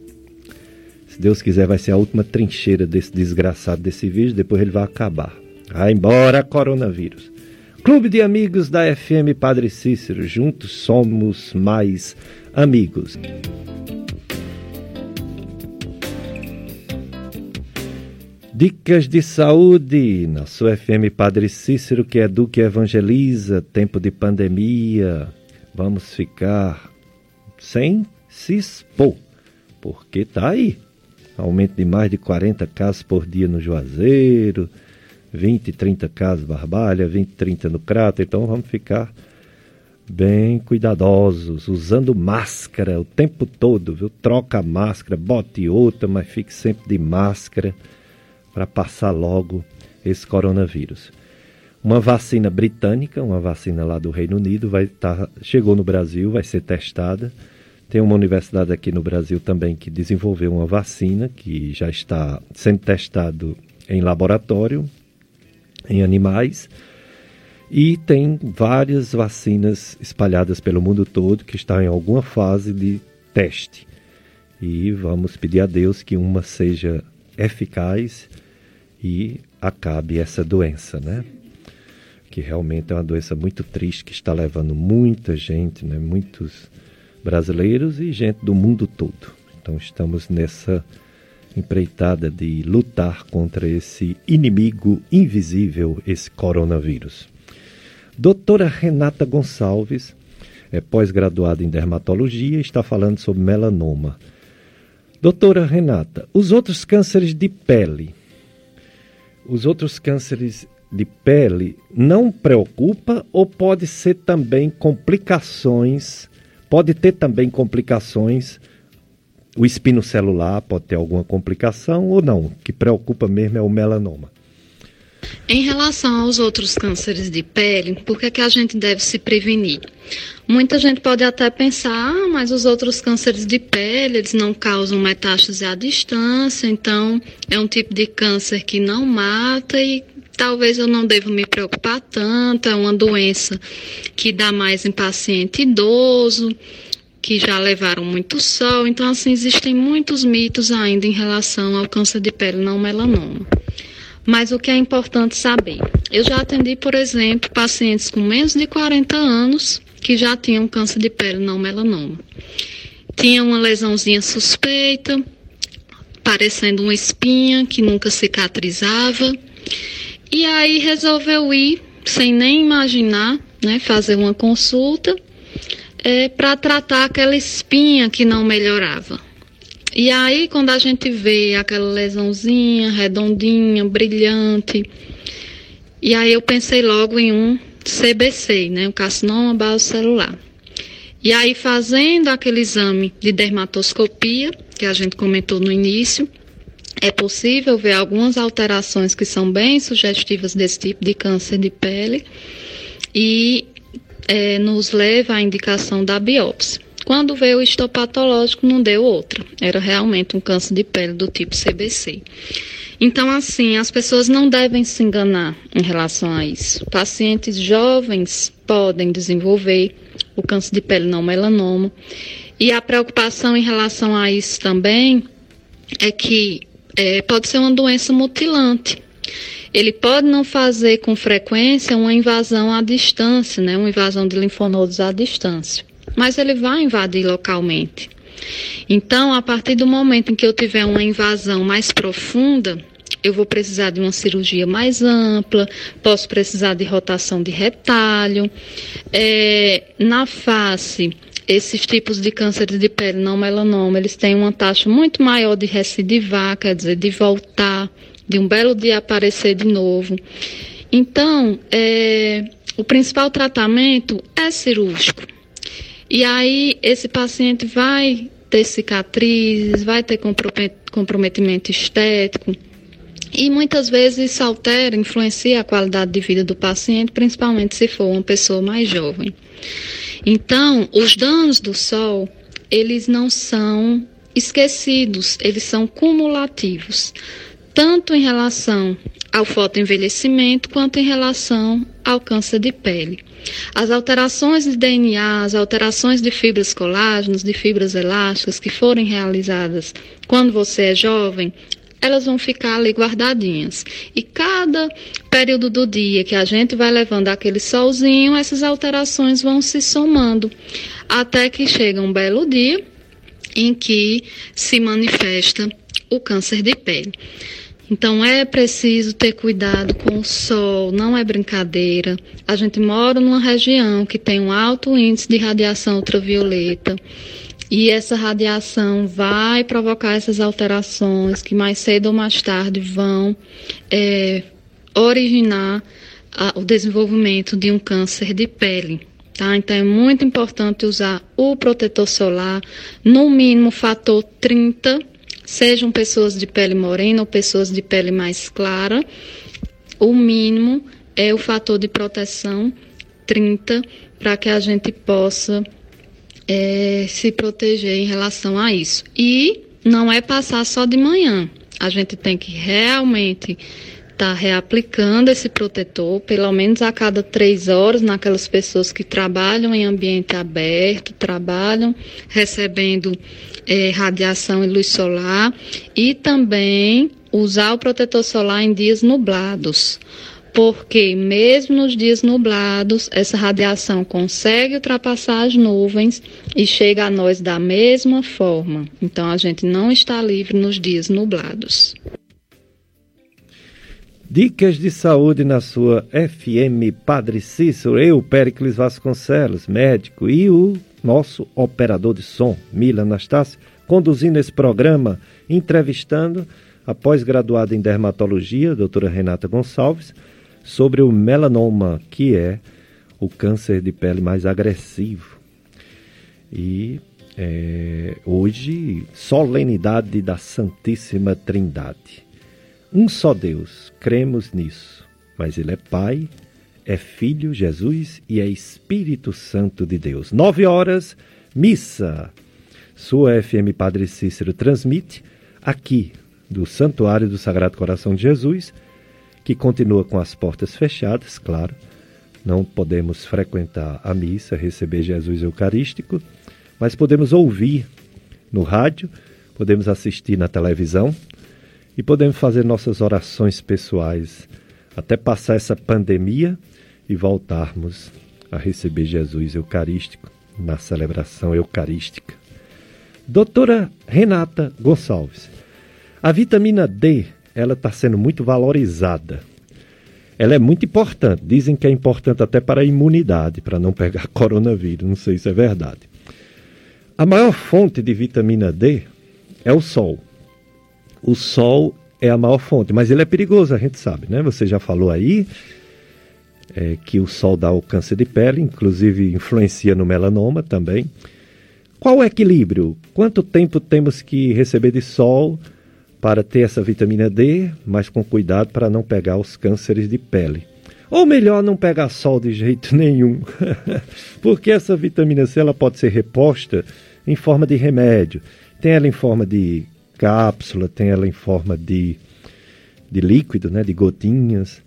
Se Deus quiser, vai ser a última trincheira desse desgraçado desse vírus, depois ele vai acabar. Vai embora, coronavírus. Clube de Amigos da FM Padre Cícero, juntos somos mais amigos. Dicas de saúde na sua FM Padre Cícero, que educa e evangeliza, tempo de pandemia. Vamos ficar sem se expor, porque tá aí. Aumento de mais de 40 casos por dia no Juazeiro, 20, 30 casos Barbalha, 20, 30 no Crato. Então vamos ficar bem cuidadosos, usando máscara o tempo todo, viu? Troca a máscara, bote outra, mas fique sempre de máscara para passar logo esse coronavírus. Uma vacina britânica, uma vacina lá do Reino Unido, vai tá, chegou no Brasil, vai ser testada. Tem uma universidade aqui no Brasil também que desenvolveu uma vacina que já está sendo testado em laboratório, em animais. E tem várias vacinas espalhadas pelo mundo todo que estão em alguma fase de teste. E vamos pedir a Deus que uma seja eficaz e acabe essa doença, né? Que realmente é uma doença muito triste que está levando muita gente, né? Muitos brasileiros e gente do mundo todo. Então estamos nessa empreitada de lutar contra esse inimigo invisível, esse coronavírus. Doutora Renata Gonçalves é pós-graduada em dermatologia e está falando sobre melanoma. Doutora Renata, os outros cânceres de pele os outros cânceres de pele não preocupa ou pode ser também complicações, pode ter também complicações, o espino celular pode ter alguma complicação ou não, o que preocupa mesmo é o melanoma. Em relação aos outros cânceres de pele, por que, que a gente deve se prevenir? Muita gente pode até pensar, ah, mas os outros cânceres de pele, eles não causam metástase à distância, então é um tipo de câncer que não mata e talvez eu não deva me preocupar tanto, é uma doença que dá mais em paciente idoso, que já levaram muito sol. Então, assim, existem muitos mitos ainda em relação ao câncer de pele não melanoma. Mas o que é importante saber? Eu já atendi, por exemplo, pacientes com menos de 40 anos que já tinham câncer de pele não melanoma. Tinha uma lesãozinha suspeita, parecendo uma espinha que nunca cicatrizava. E aí resolveu ir, sem nem imaginar, né, fazer uma consulta é, para tratar aquela espinha que não melhorava. E aí, quando a gente vê aquela lesãozinha redondinha, brilhante, e aí eu pensei logo em um CBC, né, um carcinoma basocelular. E aí, fazendo aquele exame de dermatoscopia, que a gente comentou no início, é possível ver algumas alterações que são bem sugestivas desse tipo de câncer de pele e é, nos leva à indicação da biópsia. Quando veio o histopatológico, não deu outra. Era realmente um câncer de pele do tipo CBC. Então, assim, as pessoas não devem se enganar em relação a isso. Pacientes jovens podem desenvolver o câncer de pele não melanoma. E a preocupação em relação a isso também é que é, pode ser uma doença mutilante. Ele pode não fazer com frequência uma invasão à distância, né, uma invasão de linfonodos à distância, mas ele vai invadir localmente. Então, a partir do momento em que eu tiver uma invasão mais profunda, eu vou precisar de uma cirurgia mais ampla, posso precisar de rotação de retalho. É, na face, esses tipos de câncer de pele não melanoma, eles têm uma taxa muito maior de recidivar, quer dizer, de voltar, de um belo dia aparecer de novo. Então, é, o principal tratamento é cirúrgico. E aí, esse paciente vai ter cicatrizes, vai ter comprometimento estético. E muitas vezes isso altera, influencia a qualidade de vida do paciente, principalmente se for uma pessoa mais jovem. Então, os danos do sol, eles não são esquecidos, eles são cumulativos, tanto em relação ao fotoenvelhecimento quanto em relação ao câncer de pele. As alterações de DNA, as alterações de fibras colágenas, de fibras elásticas que forem realizadas quando você é jovem, elas vão ficar ali guardadinhas. E cada período do dia que a gente vai levando aquele solzinho, essas alterações vão se somando, até que chega um belo dia em que se manifesta o câncer de pele. Então é preciso ter cuidado com o sol, não é brincadeira. A gente mora numa região que tem um alto índice de radiação ultravioleta. E essa radiação vai provocar essas alterações que mais cedo ou mais tarde vão é, originar a, o desenvolvimento de um câncer de pele. Tá? Então é muito importante usar o protetor solar, no mínimo fator 30, sejam pessoas de pele morena ou pessoas de pele mais clara. O mínimo é o fator de proteção 30 para que a gente possa é, se proteger em relação a isso. E não é passar só de manhã. A gente tem que realmente estar tá reaplicando esse protetor, pelo menos a cada três horas, naquelas pessoas que trabalham em ambiente aberto, trabalham recebendo é, radiação e luz solar, e também usar o protetor solar em dias nublados porque mesmo nos dias nublados, essa radiação consegue ultrapassar as nuvens e chega a nós da mesma forma. Então a gente não está livre nos dias nublados. Dicas de saúde na sua FM Padre Cícero, eu, Péricles Vasconcelos, médico, e o nosso operador de som, Mila Anastácio, conduzindo esse programa, entrevistando a pós-graduada em dermatologia, doutora Renata Gonçalves, sobre o melanoma, que é o câncer de pele mais agressivo. E é, hoje, solenidade da Santíssima Trindade. Um só Deus, cremos nisso, mas Ele é Pai, é Filho, Jesus e é Espírito Santo de Deus. Nove horas, missa. Sua FM Padre Cícero transmite aqui do Santuário do Sagrado Coração de Jesus que continua com as portas fechadas, claro. Não podemos frequentar a missa, receber Jesus Eucarístico, mas podemos ouvir no rádio, podemos assistir na televisão e podemos fazer nossas orações pessoais até passar essa pandemia e voltarmos a receber Jesus Eucarístico na celebração eucarística. Doutora Renata Gonçalves, a vitamina D ela está sendo muito valorizada. Ela é muito importante. Dizem que é importante até para a imunidade, para não pegar coronavírus. Não sei se é verdade. A maior fonte de vitamina D é o sol. O sol é a maior fonte, mas ele é perigoso, a gente sabe, né? Você já falou aí é, que o sol dá o câncer de pele, inclusive influencia no melanoma também. Qual o equilíbrio? Quanto tempo temos que receber de sol para ter essa vitamina D, mas com cuidado para não pegar os cânceres de pele? Ou melhor, não pegar sol de jeito nenhum, porque essa vitamina C ela pode ser reposta em forma de remédio. Tem ela em forma de cápsula, tem ela em forma de, de líquido, né, de gotinhas.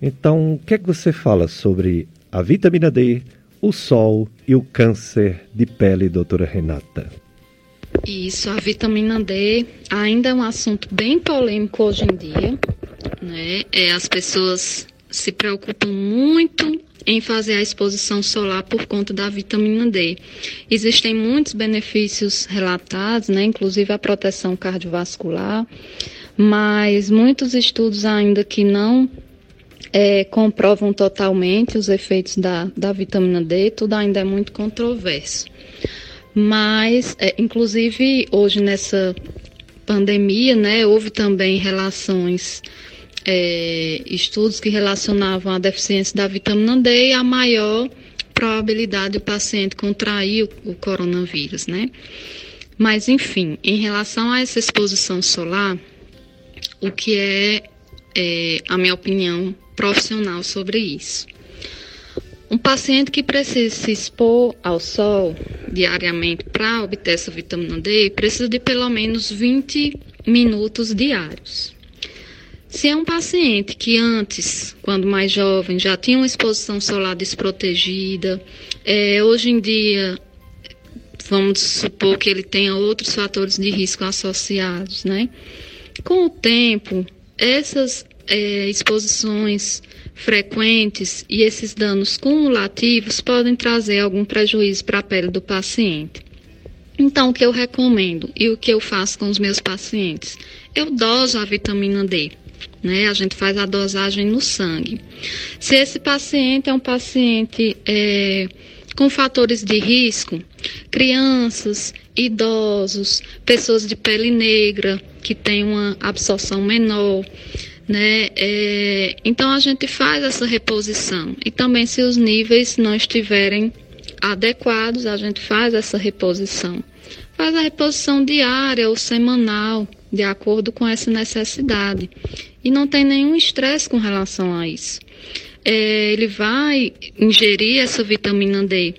Então, o que é que você fala sobre a vitamina D, o sol e o câncer de pele, doutora Renata? Isso, a vitamina D ainda é um assunto bem polêmico hoje em dia. Né? É, as pessoas se preocupam muito em fazer a exposição solar por conta da vitamina D. Existem muitos benefícios relatados, né? inclusive a proteção cardiovascular, mas muitos estudos ainda que não é, comprovam totalmente os efeitos da, da vitamina D, tudo ainda é muito controverso. Mas, é, inclusive, hoje nessa pandemia, né, houve também relações, é, estudos que relacionavam a deficiência da vitamina D e a maior probabilidade do paciente contrair o, o coronavírus, né? Mas, enfim, em relação a essa exposição solar, o que é, é a minha opinião profissional sobre isso. Um paciente que precisa se expor ao sol diariamente para obter essa vitamina D precisa de pelo menos 20 minutos diários. Se é um paciente que antes, quando mais jovem, já tinha uma exposição solar desprotegida, é, hoje em dia, vamos supor que ele tenha outros fatores de risco associados, né? Com o tempo, essas é, exposições frequentes e esses danos cumulativos podem trazer algum prejuízo para a pele do paciente. Então, o que eu recomendo e o que eu faço com os meus pacientes? Eu doso a vitamina D. Né? A gente faz a dosagem no sangue. Se esse paciente é um paciente é, com fatores de risco, crianças, idosos, pessoas de pele negra, que têm uma absorção menor, né? É, então a gente faz essa reposição e também se os níveis não estiverem adequados, a gente faz essa reposição. Faz a reposição diária ou semanal, de acordo com essa necessidade. E não tem nenhum estresse com relação a isso. É, ele vai ingerir essa vitamina D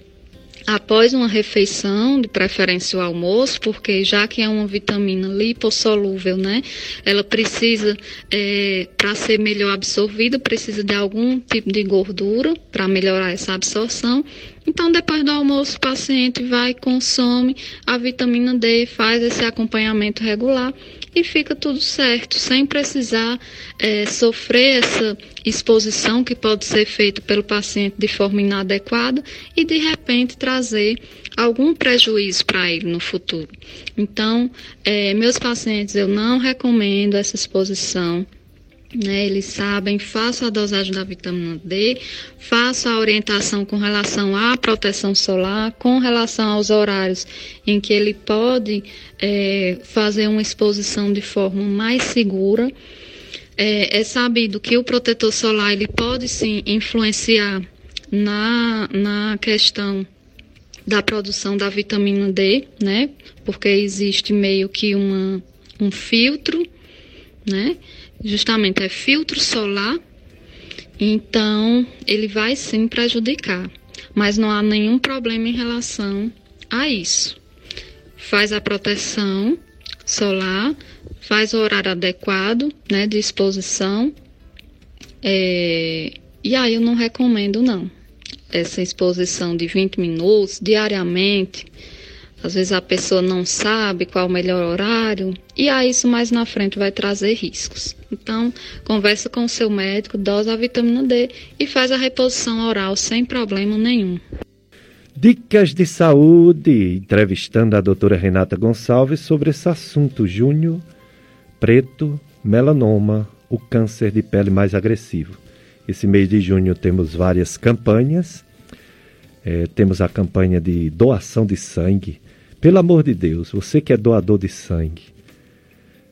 após uma refeição, de preferência o almoço, porque já que é uma vitamina lipossolúvel, né, ela precisa, é, para ser melhor absorvida, precisa de algum tipo de gordura para melhorar essa absorção. Então, depois do almoço, o paciente vai, consome a vitamina D, faz esse acompanhamento regular e fica tudo certo, sem precisar é, sofrer essa exposição que pode ser feita pelo paciente de forma inadequada e de repente trazer algum prejuízo para ele no futuro. Então, é, meus pacientes, eu não recomendo essa exposição né, eles sabem, faço a dosagem da vitamina D, faço a orientação com relação à proteção solar, com relação aos horários em que ele pode é, fazer uma exposição de forma mais segura. É, é, sabido que o protetor solar ele pode sim influenciar na, na questão da produção da vitamina D, né? Porque existe meio que uma, um filtro, né? Justamente é filtro solar, então ele vai sim prejudicar, mas não há nenhum problema em relação a isso. Faz a proteção solar, faz o horário adequado né, de exposição, é, e aí eu não recomendo não essa exposição de 20 minutos diariamente Às vezes a pessoa não sabe qual o melhor horário e aí isso mais na frente vai trazer riscos. Então, conversa com o seu médico, dosa a vitamina D e faz a reposição oral sem problema nenhum. Dicas de saúde, entrevistando a doutora Renata Gonçalves sobre esse assunto, junho, preto, melanoma, o câncer de pele mais agressivo. Esse mês de junho temos várias campanhas. É, temos a campanha de doação de sangue. Pelo amor de Deus, você que é doador de sangue,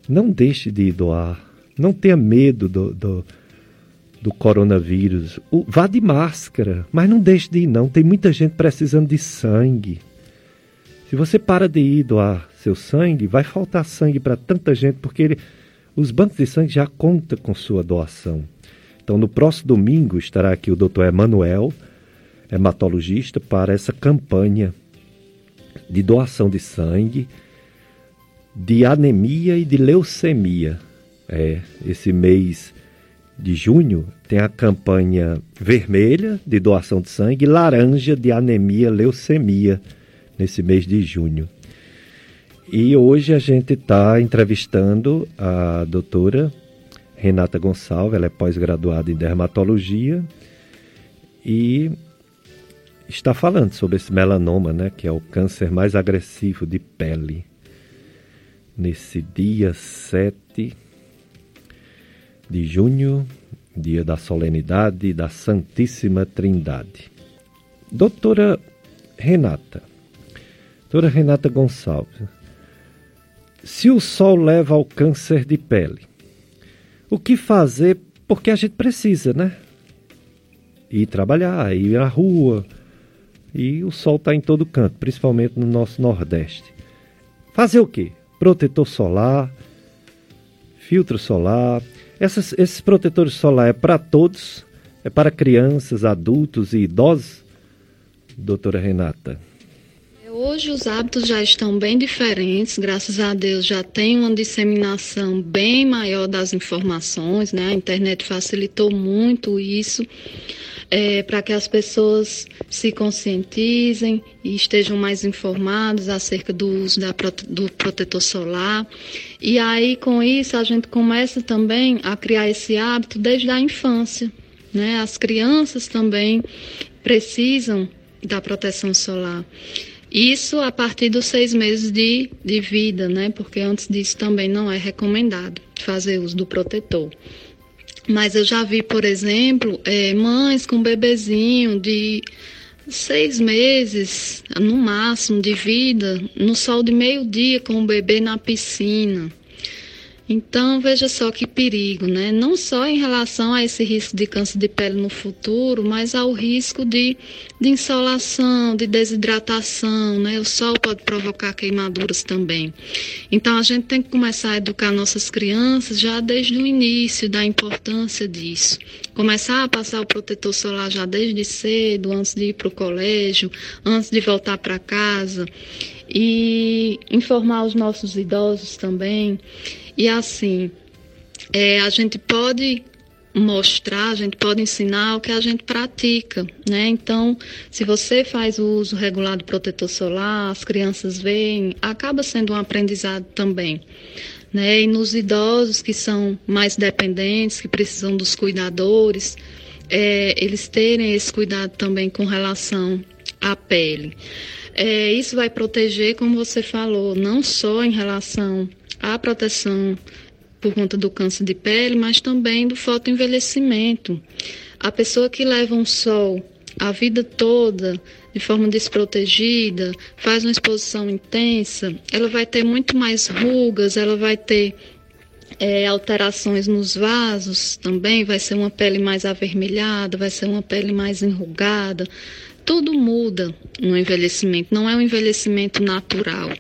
não deixe de doar. Não tenha medo do, do, do coronavírus. O, vá de máscara, mas não deixe de ir, não. Tem muita gente precisando de sangue. Se você para de ir doar seu sangue, vai faltar sangue para tanta gente, porque ele, os bancos de sangue já contam com sua doação. Então, no próximo domingo estará aqui o Dr. Emanuel, hematologista, para essa campanha de doação de sangue, de anemia e de leucemia. É, esse mês de junho tem a campanha vermelha de doação de sangue e laranja de anemia leucemia nesse mês de junho. E hoje a gente está entrevistando a doutora Renata Gonçalves, ela é pós-graduada em dermatologia e está falando sobre esse melanoma, né, que é o câncer mais agressivo de pele. Nesse dia 7 de junho, dia da solenidade da Santíssima Trindade. Doutora Renata, doutora Renata Gonçalves, se o sol leva ao câncer de pele, o que fazer? Porque a gente precisa, né? Ir trabalhar, ir à rua. E o sol está em todo canto, principalmente no nosso Nordeste. Fazer o quê? Protetor solar, filtro solar. Essas, esses protetores solar é para todos? É para crianças, adultos e idosos? Doutora Renata. Hoje os hábitos já estão bem diferentes, graças a Deus já tem uma disseminação bem maior das informações, né? A internet facilitou muito isso. É, para que as pessoas se conscientizem e estejam mais informados acerca do uso da, do protetor solar. E aí, com isso, a gente começa também a criar esse hábito desde a infância. Né? As crianças também precisam da proteção solar. Isso a partir dos seis meses de, de vida, né? Porque antes disso também não é recomendado fazer uso do protetor. Mas eu já vi, por exemplo, é, mães com bebezinho de seis meses, no máximo, de vida, no sol de meio-dia com o bebê na piscina. Então, veja só que perigo, né? Não só em relação a esse risco de câncer de pele no futuro, mas ao risco de, de insolação, de desidratação, né? O sol pode provocar queimaduras também. Então, a gente tem que começar a educar nossas crianças já desde o início da importância disso. Começar a passar o protetor solar já desde cedo, antes de ir para o colégio, antes de voltar para casa. E informar os nossos idosos também e assim, é, a gente pode mostrar, a gente pode ensinar o que a gente pratica, né? Então, se você faz o uso regular do protetor solar, as crianças veem, acaba sendo um aprendizado também. Né? E nos idosos que são mais dependentes, que precisam dos cuidadores, é, eles terem esse cuidado também com relação à pele. É, isso vai proteger, como você falou, não só em relação a proteção por conta do câncer de pele, mas também do fotoenvelhecimento. A pessoa que leva um sol a vida toda de forma desprotegida, faz uma exposição intensa, ela vai ter muito mais rugas, ela vai ter é, alterações nos vasos também, vai ser uma pele mais avermelhada, vai ser uma pele mais enrugada. Tudo muda no envelhecimento, não é um envelhecimento natural.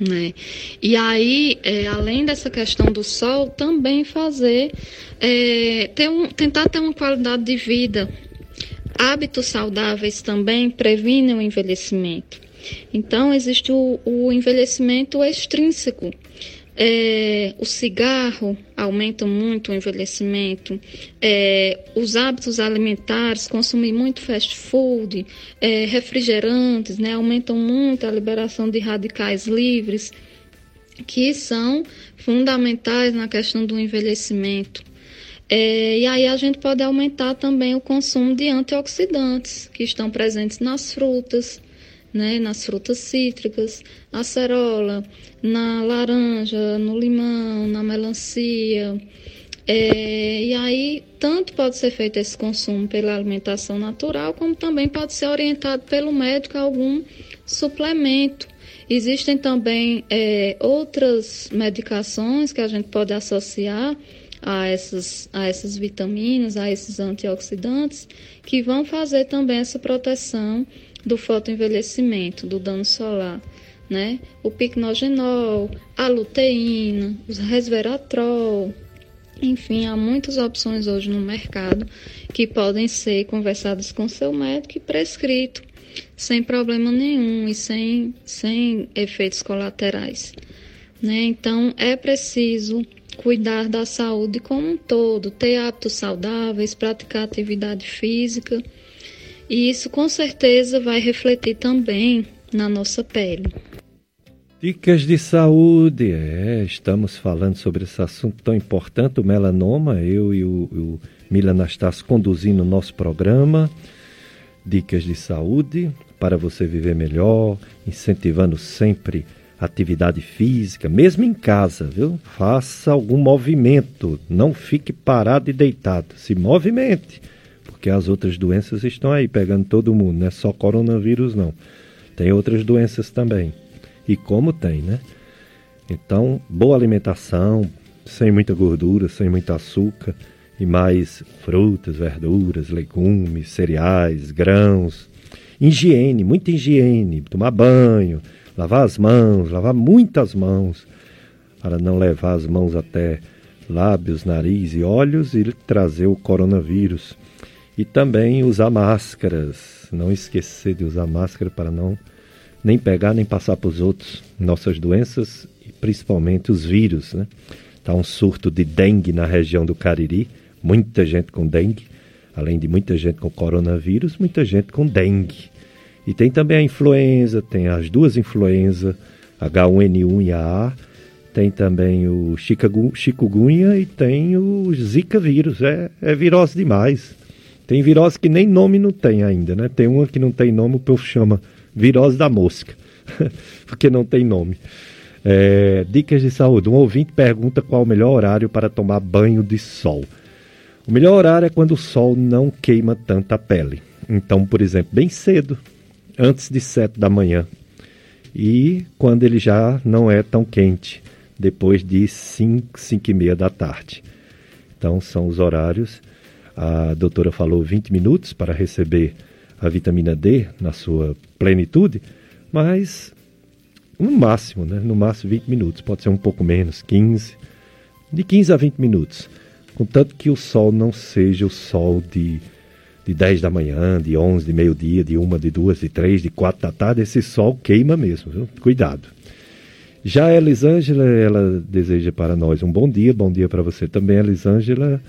Né? E aí, é, além dessa questão do sol, também fazer, é, ter um, tentar ter uma qualidade de vida. Hábitos saudáveis também previnem o envelhecimento. Então, existe o, o envelhecimento extrínseco. É, o cigarro aumenta muito o envelhecimento. É, os hábitos alimentares, consumir muito fast food, é, refrigerantes, né, aumentam muito a liberação de radicais livres, que são fundamentais na questão do envelhecimento. É, e aí a gente pode aumentar também o consumo de antioxidantes que estão presentes nas frutas, né, nas frutas cítricas, acerola, na laranja, no limão, na melancia. É, e aí, tanto pode ser feito esse consumo pela alimentação natural, como também pode ser orientado pelo médico a algum suplemento. Existem também é, outras medicações que a gente pode associar a essas, a essas vitaminas, a esses antioxidantes, que vão fazer também essa proteção do fotoenvelhecimento, do dano solar. Né? O picnogenol, a luteína, o resveratrol, enfim, há muitas opções hoje no mercado que podem ser conversadas com seu médico e prescrito sem problema nenhum e sem, sem efeitos colaterais. Né? Então, é preciso cuidar da saúde como um todo, ter hábitos saudáveis, praticar atividade física e isso com certeza vai refletir também na nossa pele. Dicas de saúde, é, estamos falando sobre esse assunto tão importante, o melanoma, eu e o, o Mila conduzindo o nosso programa. Dicas de saúde para você viver melhor, incentivando sempre atividade física, mesmo em casa, viu? Faça algum movimento, não fique parado e deitado, se movimente porque as outras doenças estão aí pegando todo mundo, não é só coronavírus não. Tem outras doenças também. E como tem, né? Então, boa alimentação, sem muita gordura, sem muito açúcar, e mais frutas, verduras, legumes, cereais, grãos. Higiene, muita higiene, tomar banho, lavar as mãos, lavar muitas mãos, para não levar as mãos até lábios, nariz e olhos e trazer o coronavírus. E também usar máscaras, não esquecer de usar máscara para não nem pegar nem passar para os outros nossas doenças e principalmente os vírus. Né? Está um surto de dengue na região do Cariri, muita gente com dengue, além de muita gente com coronavírus, muita gente com dengue. E tem também a influenza, tem as duas influenza, H1N1 e AA, tem também o chikungunya e tem o zika vírus, é, é virose demais. Tem virose que nem nome não tem ainda, né? Tem uma que não tem nome, o povo chama virose da mosca, porque não tem nome. É, dicas de saúde. Um ouvinte pergunta qual o melhor horário para tomar banho de sol. O melhor horário é quando o sol não queima tanto a pele. Então, por exemplo, bem cedo, antes de sete da manhã. E quando ele já não é tão quente, depois de cinco, cinco e meia da tarde. Então, são os horários a doutora falou 20 minutos para receber a vitamina D na sua plenitude, mas no máximo, né? No máximo 20 minutos, pode ser um pouco menos, 15, de 15 a 20 minutos. Contanto que o sol não seja o sol de, de 10 da manhã, de 11, de meio-dia, de 1, de 2, de 3, de 4 da tarde, esse sol queima mesmo, viu? Cuidado. Já a Elisângela, ela deseja para nós um bom dia, bom dia para você também, Elisângela.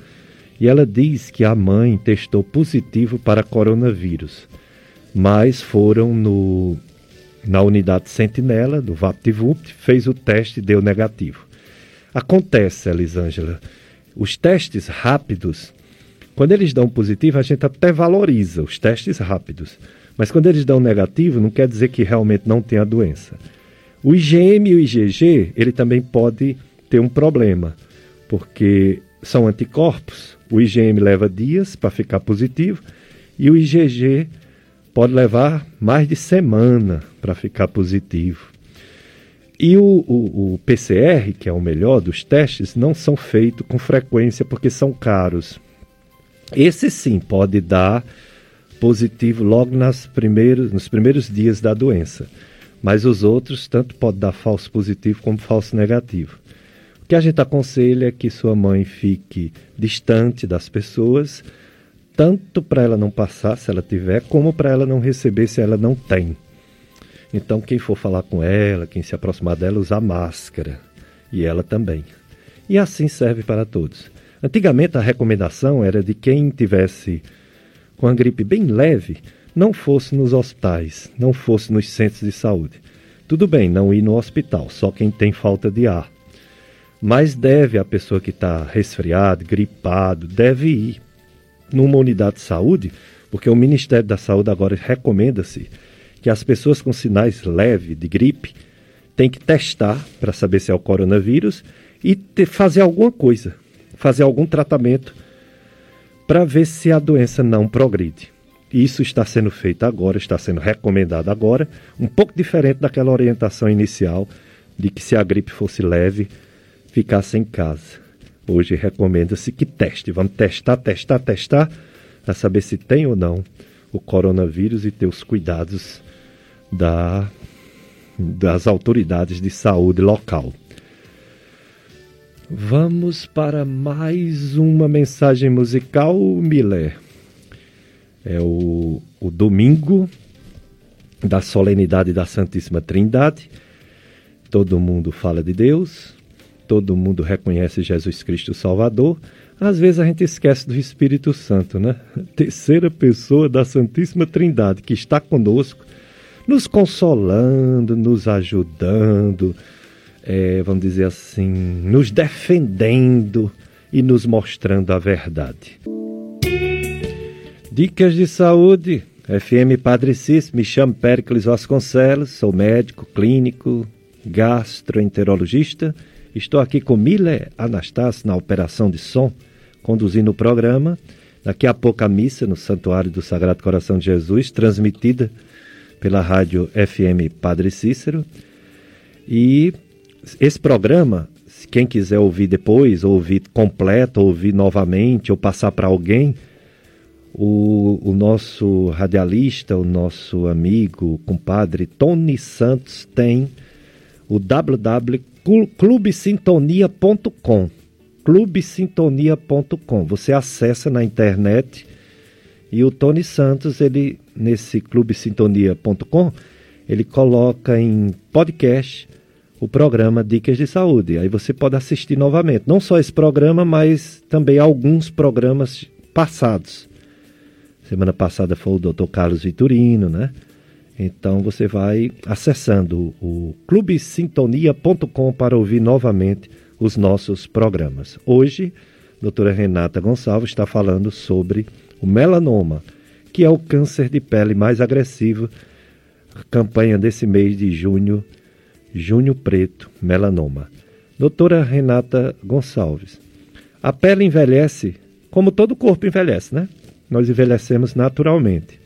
E ela diz que a mãe testou positivo para coronavírus, mas foram no, na unidade sentinela do VaptVupt, fez o teste e deu negativo. Acontece, Elisângela, os testes rápidos, quando eles dão positivo, a gente até valoriza os testes rápidos. Mas quando eles dão negativo, não quer dizer que realmente não tem a doença. O IgM e o IgG, ele também pode ter um problema, porque são anticorpos o IgM leva dias para ficar positivo e o IgG pode levar mais de semana para ficar positivo. E o, o, o, PCR, que é o melhor dos testes, não são feitos com frequência porque são caros. Esse sim pode dar positivo logo nas primeiros, nos primeiros dias da doença. Mas os outros, tanto pode dar falso positivo como falso negativo que a gente aconselha que sua mãe fique distante das pessoas, tanto para ela não passar se ela tiver, como para ela não receber se ela não tem. Então, quem for falar com ela, quem se aproximar dela, usar máscara. e ela também. E assim serve para todos. Antigamente a recomendação era de quem tivesse com a gripe bem leve, não fosse nos hospitais, não fosse nos centros de saúde. Tudo bem, não ir no hospital, só quem tem falta de ar. Mas deve a pessoa que está resfriado, gripado, deve ir numa unidade de saúde, porque o Ministério da Saúde agora recomenda-se que as pessoas com sinais leves de gripe têm que testar para saber se é o coronavírus e ter, fazer alguma coisa, fazer algum tratamento para ver se a doença não progride. Isso está sendo feito agora, está sendo recomendado agora, um pouco diferente daquela orientação inicial de que se a gripe fosse leve, ficasse em casa. Hoje recomenda-se que teste. Vamos testar, testar, testar, para saber se tem ou não o coronavírus e ter os cuidados da, das autoridades de saúde local. Vamos para mais uma mensagem musical, Miller. É o, o domingo da solenidade da Santíssima Trindade. Todo mundo fala de Deus, todo mundo reconhece Jesus Cristo Salvador. Às vezes a gente esquece do Espírito Santo, né? Terceira pessoa da Santíssima Trindade que está conosco, nos consolando, nos ajudando é, vamos dizer assim, nos defendendo e nos mostrando a verdade. Dicas de saúde, FM Padre Cis, me chamo Péricles Vasconcelos, sou médico clínico, gastroenterologista. Estou aqui com Miller Anastácio na operação de som, conduzindo o programa. Daqui a pouco a missa no Santuário do Sagrado Coração de Jesus, transmitida pela rádio FM Padre Cícero. E esse programa, quem quiser ouvir depois, ou ouvir completo, ou ouvir novamente, ou passar para alguém, o, o, nosso radialista, o nosso amigo, compadre Tony Santos tem o www.clubesintonia.com clubesintonia.com Você acessa na internet e o Tony Santos, ele nesse clubesintonia.com, ele coloca em podcast o programa Dicas de Saúde. Aí você pode assistir novamente, não só esse programa, mas também alguns programas passados. Semana passada foi o Dr. Carlos Vitorino, né? Então você vai acessando o clubesintonia.com para ouvir novamente os nossos programas. Hoje, a doutora Renata Gonçalves está falando sobre o melanoma, que é o câncer de pele mais agressivo, campanha desse mês de junho Júnior Preto, melanoma. Doutora Renata Gonçalves. A pele envelhece como todo corpo envelhece, né? Nós envelhecemos naturalmente.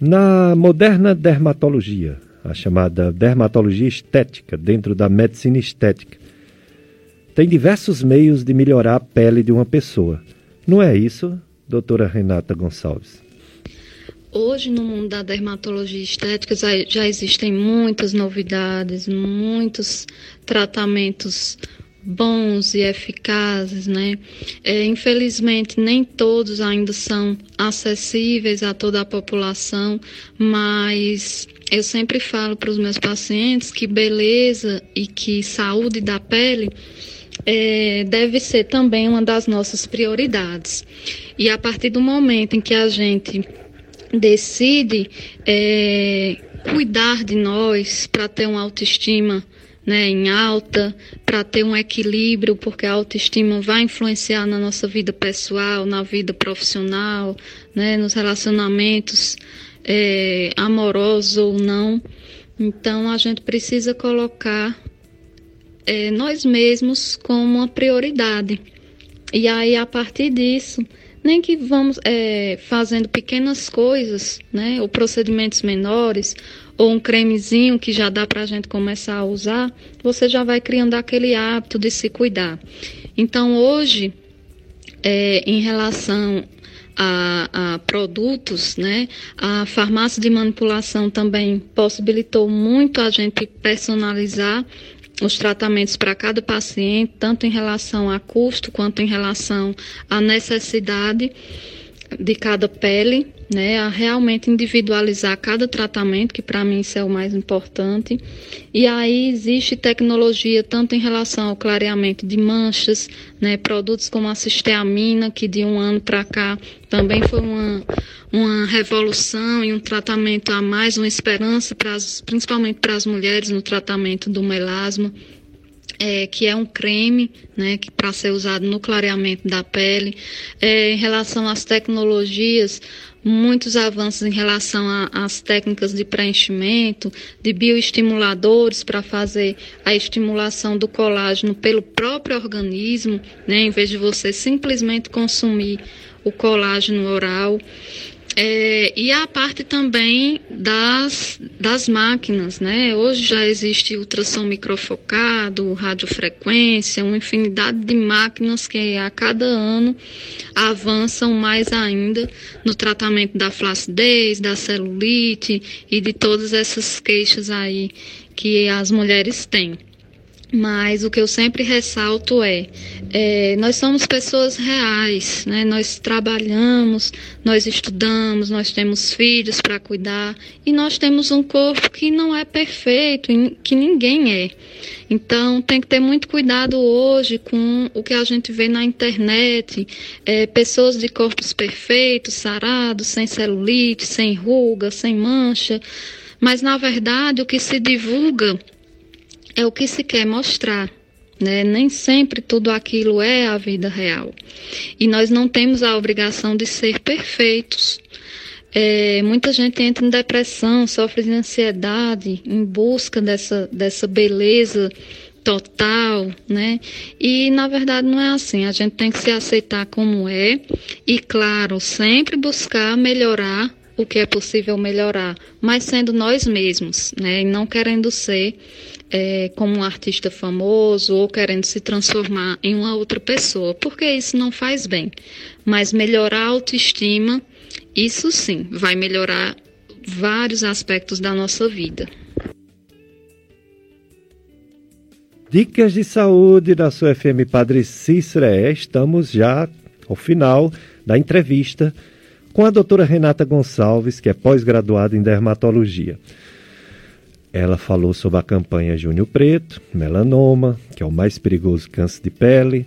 Na moderna dermatologia, a chamada dermatologia estética, dentro da medicina estética, tem diversos meios de melhorar a pele de uma pessoa. Não é isso, doutora Renata Gonçalves? Hoje, no mundo da dermatologia estética, já existem muitas novidades, muitos tratamentos bons e eficazes, né? É, infelizmente, nem todos ainda são acessíveis a toda a população, mas eu sempre falo para os meus pacientes que beleza e que saúde da pele é, deve ser também uma das nossas prioridades. E a partir do momento em que a gente decide é, cuidar de nós para ter uma autoestima né, em alta, para ter um equilíbrio, porque a autoestima vai influenciar na nossa vida pessoal, na vida profissional, né, nos relacionamentos é, amorosos ou não. Então a gente precisa colocar é, nós mesmos como uma prioridade. E aí, a partir disso, nem que vamos é, fazendo pequenas coisas, né, ou procedimentos menores, ou um cremezinho que já dá para a gente começar a usar, você já vai criando aquele hábito de se cuidar. Então, hoje, é, em relação a, a, produtos, né? A farmácia de manipulação também possibilitou muito a gente personalizar os tratamentos para cada paciente, tanto em relação a custo quanto em relação à necessidade de cada pele. Né, a realmente individualizar cada tratamento, que para mim isso é o mais importante. E aí existe tecnologia tanto em relação ao clareamento de manchas, né, produtos como a cisteamina, que de um ano para cá também foi uma, uma revolução e um tratamento a mais, uma esperança, para as, principalmente para as mulheres no tratamento do melasma é, que é um creme, né, para ser usado no clareamento da pele. É, em relação às tecnologias, muitos avanços em relação às técnicas de preenchimento, de bioestimuladores para fazer a estimulação do colágeno pelo próprio organismo, né, em vez de você simplesmente consumir o colágeno oral. É, e a parte também das, das máquinas, né? Hoje já existe ultrassom microfocado, radiofrequência, uma infinidade de máquinas que a cada ano avançam mais ainda no tratamento da flacidez, da celulite e de todas essas queixas aí que as mulheres têm. Mas o que eu sempre ressalto é, é, nós somos pessoas reais, né? nós trabalhamos, nós estudamos, nós temos filhos para cuidar e nós temos um corpo que não é perfeito, que ninguém é. Então tem que ter muito cuidado hoje com o que a gente vê na internet, é, pessoas de corpos perfeitos, sarados, sem celulite, sem ruga, sem mancha. Mas na verdade o que se divulga é o que se quer mostrar. Né? Nem sempre tudo aquilo é a vida real. E nós não temos a obrigação de ser perfeitos. É, muita gente entra em depressão, sofre de ansiedade em busca dessa, dessa beleza total, né? E na verdade não é assim. A gente tem que se aceitar como é e, claro, sempre buscar melhorar o que é possível melhorar, mas sendo nós mesmos, né? E não querendo ser é, como um artista famoso ou querendo se transformar em uma outra pessoa, porque isso não faz bem. Mas melhorar a autoestima, isso sim, vai melhorar vários aspectos da nossa vida. Dicas de saúde da sua FM Padre Cícero. É, estamos já ao final da entrevista com a doutora Renata Gonçalves, que é pós-graduada em dermatologia. Ela falou sobre a campanha Júnior Preto, melanoma, que é o mais perigoso câncer de pele.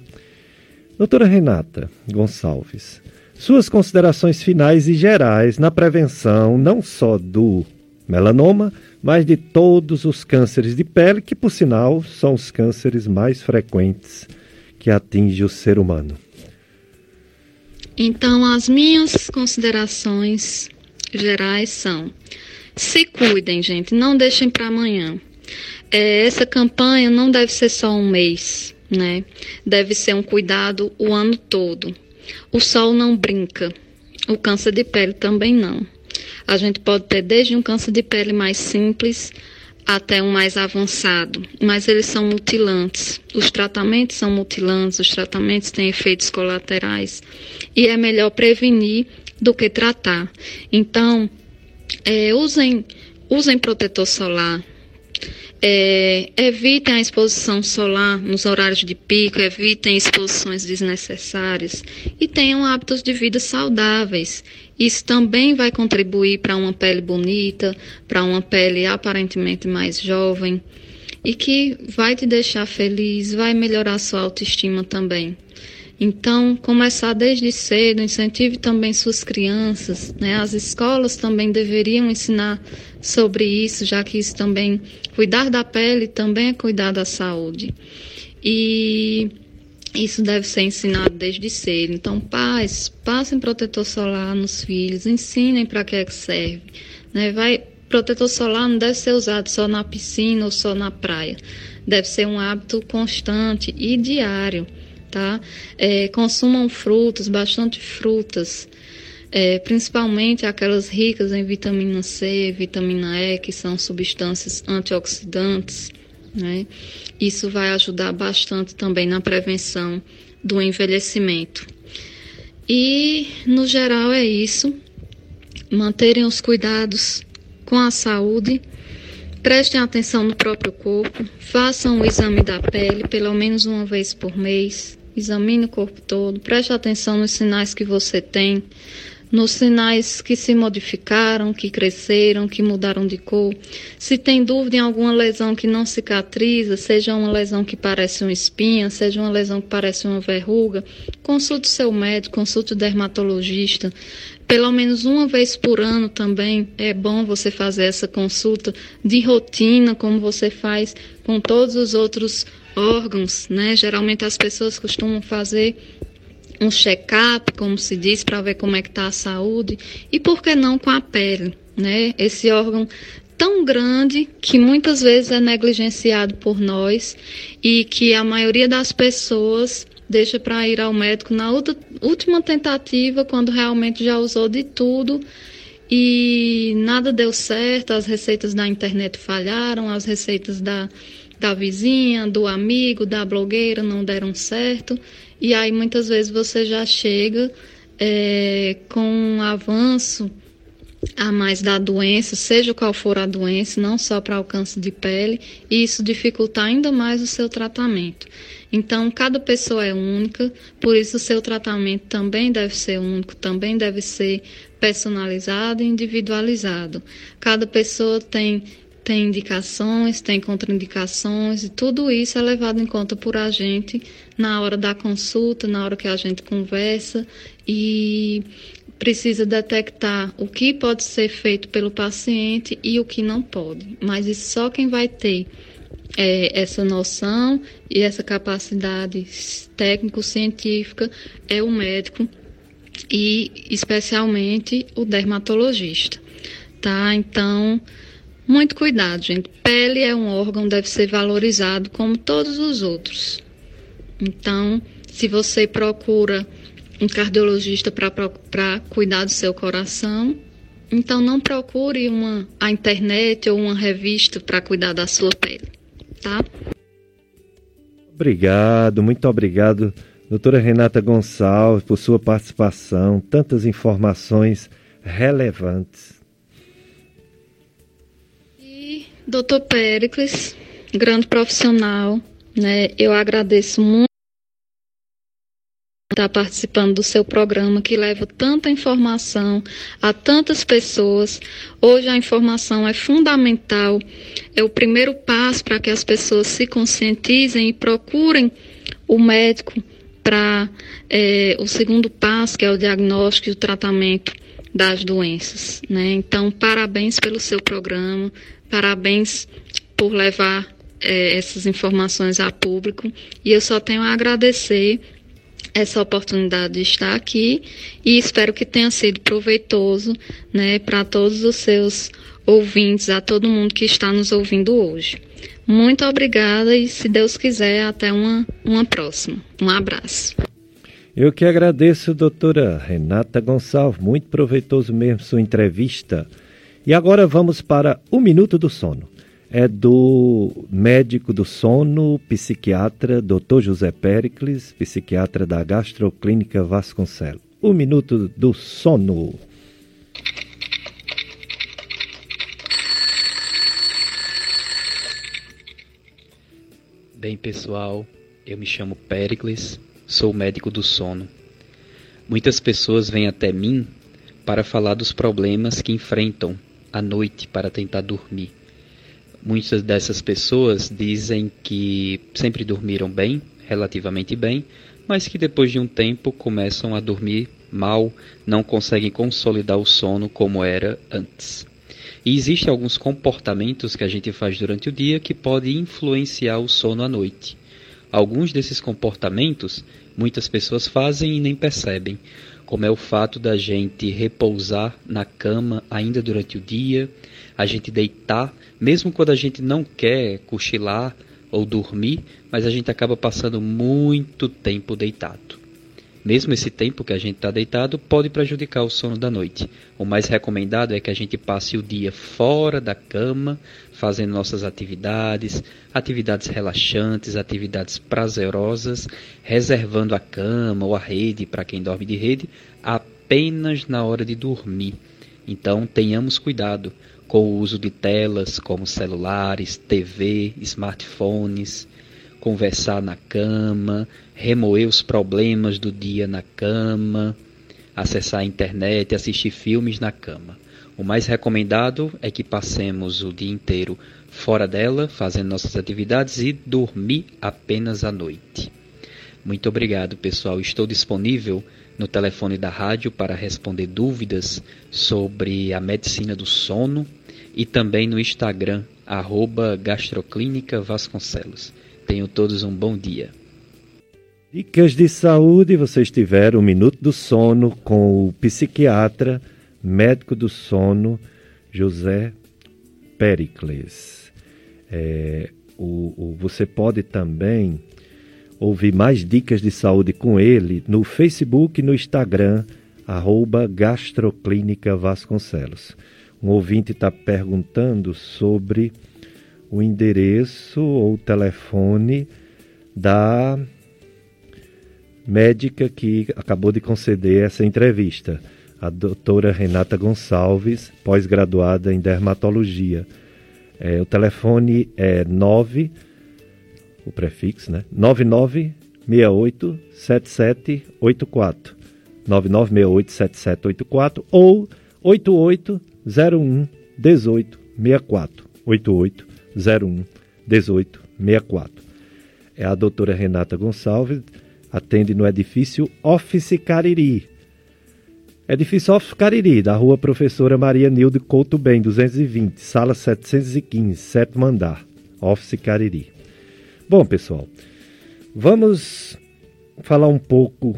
Doutora Renata Gonçalves, suas considerações finais e gerais na prevenção não só do melanoma, mas de todos os cânceres de pele, que por sinal são os cânceres mais frequentes que atingem o ser humano. Então, as minhas considerações gerais são: se cuidem, gente, não deixem para amanhã. É, essa campanha não deve ser só um mês, né? Deve ser um cuidado o ano todo. O sol não brinca, o câncer de pele também não. A gente pode ter desde um câncer de pele mais simples até um mais avançado, mas eles são mutilantes. Os tratamentos são mutilantes, os tratamentos têm efeitos colaterais e é melhor prevenir do que tratar. Então, é, usem, usem protetor solar. É, evitem a exposição solar nos horários de pico, evitem exposições desnecessárias e tenham hábitos de vida saudáveis. Isso também vai contribuir para uma pele bonita, para uma pele aparentemente mais jovem e que vai te deixar feliz, vai melhorar sua autoestima também. Então, começar desde cedo, incentive também suas crianças, né? As escolas também deveriam ensinar sobre isso, já que isso também, cuidar da pele também é cuidar da saúde. E isso deve ser ensinado desde cedo. Então, pais, passem protetor solar nos filhos, ensinem para que é que serve. Né? Vai, protetor solar não deve ser usado só na piscina ou só na praia. Deve ser um hábito constante e diário tá? É, consumam frutas, bastante frutas, é, principalmente aquelas ricas em vitamina C, vitamina E, que são substâncias antioxidantes, né? Isso vai ajudar bastante também na prevenção do envelhecimento. E, no geral, é isso. Manterem os cuidados com a saúde. Prestem atenção no próprio corpo, façam o exame da pele pelo menos uma vez por mês, Examine o corpo todo, preste atenção nos sinais que você tem nos sinais que se modificaram, que cresceram, que mudaram de cor. Se tem dúvida em alguma lesão que não cicatriza, seja uma lesão que parece uma espinha, seja uma lesão que parece uma verruga, consulte seu médico, consulte o dermatologista. Pelo menos uma vez por ano também é bom você fazer essa consulta de rotina, como você faz com todos os outros órgãos, né? Geralmente as pessoas costumam fazer um check-up, como se diz, para ver como é que está a saúde, e por que não com a pele, né? Esse órgão tão grande que muitas vezes é negligenciado por nós e que a maioria das pessoas deixa para ir ao médico na última tentativa, quando realmente já usou de tudo e nada deu certo, as receitas da internet falharam, as receitas da, da vizinha, do amigo, da blogueira não deram certo. E aí muitas vezes você já chega é, com um avanço a mais da doença, seja qual for a doença, não só para alcance de pele, e isso dificulta ainda mais o seu tratamento. Então, cada pessoa é única, por isso o seu tratamento também deve ser único, também deve ser personalizado e individualizado. Cada pessoa tem tem indicações, tem contraindicações e tudo isso é levado em conta por a gente na hora da consulta, na hora que a gente conversa e precisa detectar o que pode ser feito pelo paciente e o que não pode. Mas isso só quem vai ter é, essa noção e essa capacidade técnico-científica é o médico e especialmente o dermatologista, tá? Então muito cuidado, gente. Pele é um órgão, deve ser valorizado como todos os outros. Então, se você procura um cardiologista para cuidar do seu coração, então não procure uma, a internet ou uma revista para cuidar da sua pele, tá? Obrigado, muito obrigado, doutora Renata Gonçalves, por sua participação, tantas informações relevantes. Doutor Péricles, grande profissional, né? Eu agradeço muito estar participando do seu programa que leva tanta informação a tantas pessoas. Hoje a informação é fundamental, é o primeiro passo para que as pessoas se conscientizem e procurem o médico para é, o segundo passo, que é o diagnóstico e o tratamento das doenças. Né? Então, parabéns pelo seu programa, Parabéns por levar é, essas informações a público e eu só tenho a agradecer essa oportunidade de estar aqui e espero que tenha sido proveitoso né, para todos os seus ouvintes, a todo mundo que está nos ouvindo hoje. Muito obrigada e, se Deus quiser, até uma, uma próxima. Um abraço. Eu que agradeço, doutora Renata Gonçalves. Muito proveitoso mesmo sua entrevista. E agora vamos para o Minuto do Sono. É do médico do sono, psiquiatra, Dr. José Pericles, psiquiatra da Gastroclínica Vasconcelos. O Minuto do Sono. Bem, pessoal, eu me chamo Pericles, sou médico do sono. Muitas pessoas vêm até mim para falar dos problemas que enfrentam à noite para tentar dormir. Muitas dessas pessoas dizem que sempre dormiram bem, relativamente bem, mas que depois de um tempo começam a dormir mal, não conseguem consolidar o sono como era antes. E existem alguns comportamentos que a gente faz durante o dia que podem influenciar o sono à noite. Alguns desses comportamentos muitas pessoas fazem e nem percebem como é o fato da gente repousar na cama ainda durante o dia, a gente deitar, mesmo quando a gente não quer cochilar ou dormir, mas a gente acaba passando muito tempo deitado. Mesmo esse tempo que a gente está deitado pode prejudicar o sono da noite. O mais recomendado é que a gente passe o dia fora da cama, fazendo nossas atividades, atividades relaxantes, atividades prazerosas, reservando a cama ou a rede para quem dorme de rede apenas na hora de dormir. Então tenhamos cuidado com o uso de telas como celulares, TV, smartphones conversar na cama, remoer os problemas do dia na cama, acessar a internet assistir filmes na cama. O mais recomendado é que passemos o dia inteiro fora dela, fazendo nossas atividades e dormir apenas à noite. Muito obrigado, pessoal. Estou disponível no telefone da rádio para responder dúvidas sobre a medicina do sono e também no Instagram, arroba Gastroclínica Vasconcelos. Tenham todos um bom dia. Dicas de saúde, vocês tiveram o Minuto do Sono com o psiquiatra médico do sono José Pericles. É, o, o, você pode também ouvir mais dicas de saúde com ele no Facebook e no Instagram, arroba Gastroclínica Vasconcelos. Um ouvinte está perguntando sobre o endereço ou telefone da médica que acabou de conceder essa entrevista a doutora Renata Gonçalves, pós-graduada em dermatologia. É, o telefone é 9, o prefixo, né? 99687784. 99687784 ou 8801 1864. 8801 1864. É a doutora Renata Gonçalves, atende no edifício Office Cariri, Edifício Office Cariri, da rua Professora Maria Nilde Couto Bem, 220, sala 715, sétimo andar, Office Cariri. Bom, pessoal, vamos falar um pouco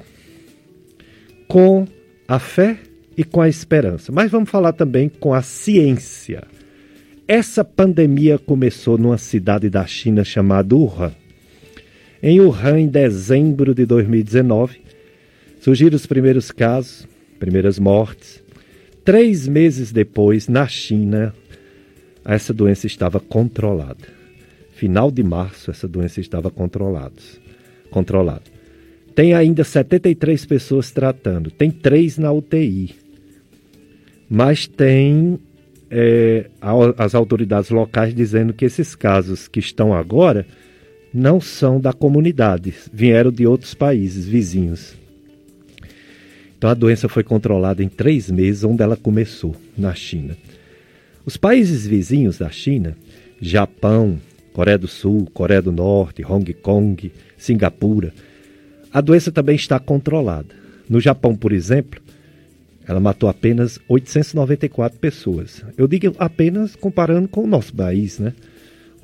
com a fé e com a esperança, mas vamos falar também com a ciência. Essa pandemia começou numa cidade da China chamada Wuhan. Em Wuhan, em dezembro de 2019, surgiram os primeiros casos primeiras mortes. Três meses depois, na China, essa doença estava controlada. Final de março, essa doença estava controlada. controlada. Tem ainda 73 pessoas tratando, tem três na UTI. Mas tem é, as autoridades locais dizendo que esses casos que estão agora não são da comunidade, vieram de outros países vizinhos. Então a doença foi controlada em três meses, onde ela começou, na China. Os países vizinhos da China, Japão, Coreia do Sul, Coreia do Norte, Hong Kong, Singapura, a doença também está controlada. No Japão, por exemplo, ela matou apenas 894 pessoas. Eu digo apenas comparando com o nosso país, né?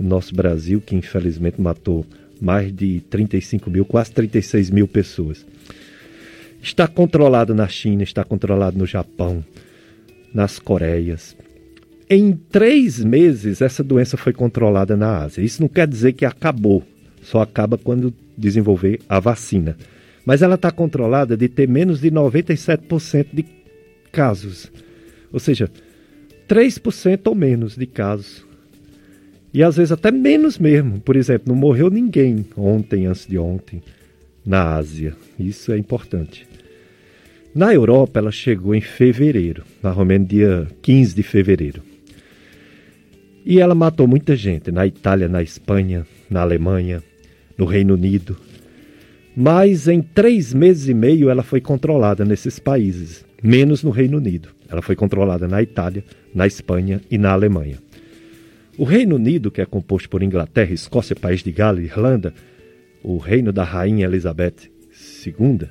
Nosso Brasil, que infelizmente matou mais de 35 mil, quase 36 mil pessoas. Está controlado na China, está controlado no Japão, nas Coreias. Em três meses, essa doença foi controlada na Ásia. Isso não quer dizer que acabou, só acaba quando desenvolver a vacina. Mas ela está controlada de ter menos de 97% de casos. Ou seja, 3% ou menos de casos. E às vezes até menos mesmo. Por exemplo, não morreu ninguém ontem, antes de ontem, na Ásia. Isso é importante. Na Europa, ela chegou em fevereiro, ou menos dia 15 de fevereiro. E ela matou muita gente na Itália, na Espanha, na Alemanha, no Reino Unido. Mas em três meses e meio ela foi controlada nesses países, menos no Reino Unido. Ela foi controlada na Itália, na Espanha e na Alemanha. O Reino Unido, que é composto por Inglaterra, Escócia, País de Gales Irlanda, o reino da Rainha Elizabeth II,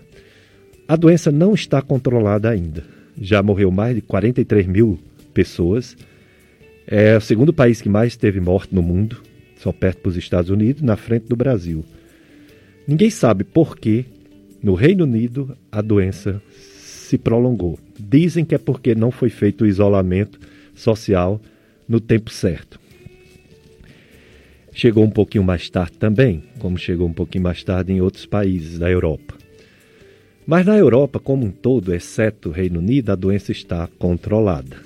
a doença não está controlada ainda. Já morreu mais de 43 mil pessoas. É o segundo país que mais teve morte no mundo, só perto dos Estados Unidos, na frente do Brasil. Ninguém sabe por que no Reino Unido a doença se prolongou. Dizem que é porque não foi feito o isolamento social no tempo certo. Chegou um pouquinho mais tarde também, como chegou um pouquinho mais tarde em outros países da Europa. Mas na Europa como um todo, exceto o Reino Unido, a doença está controlada.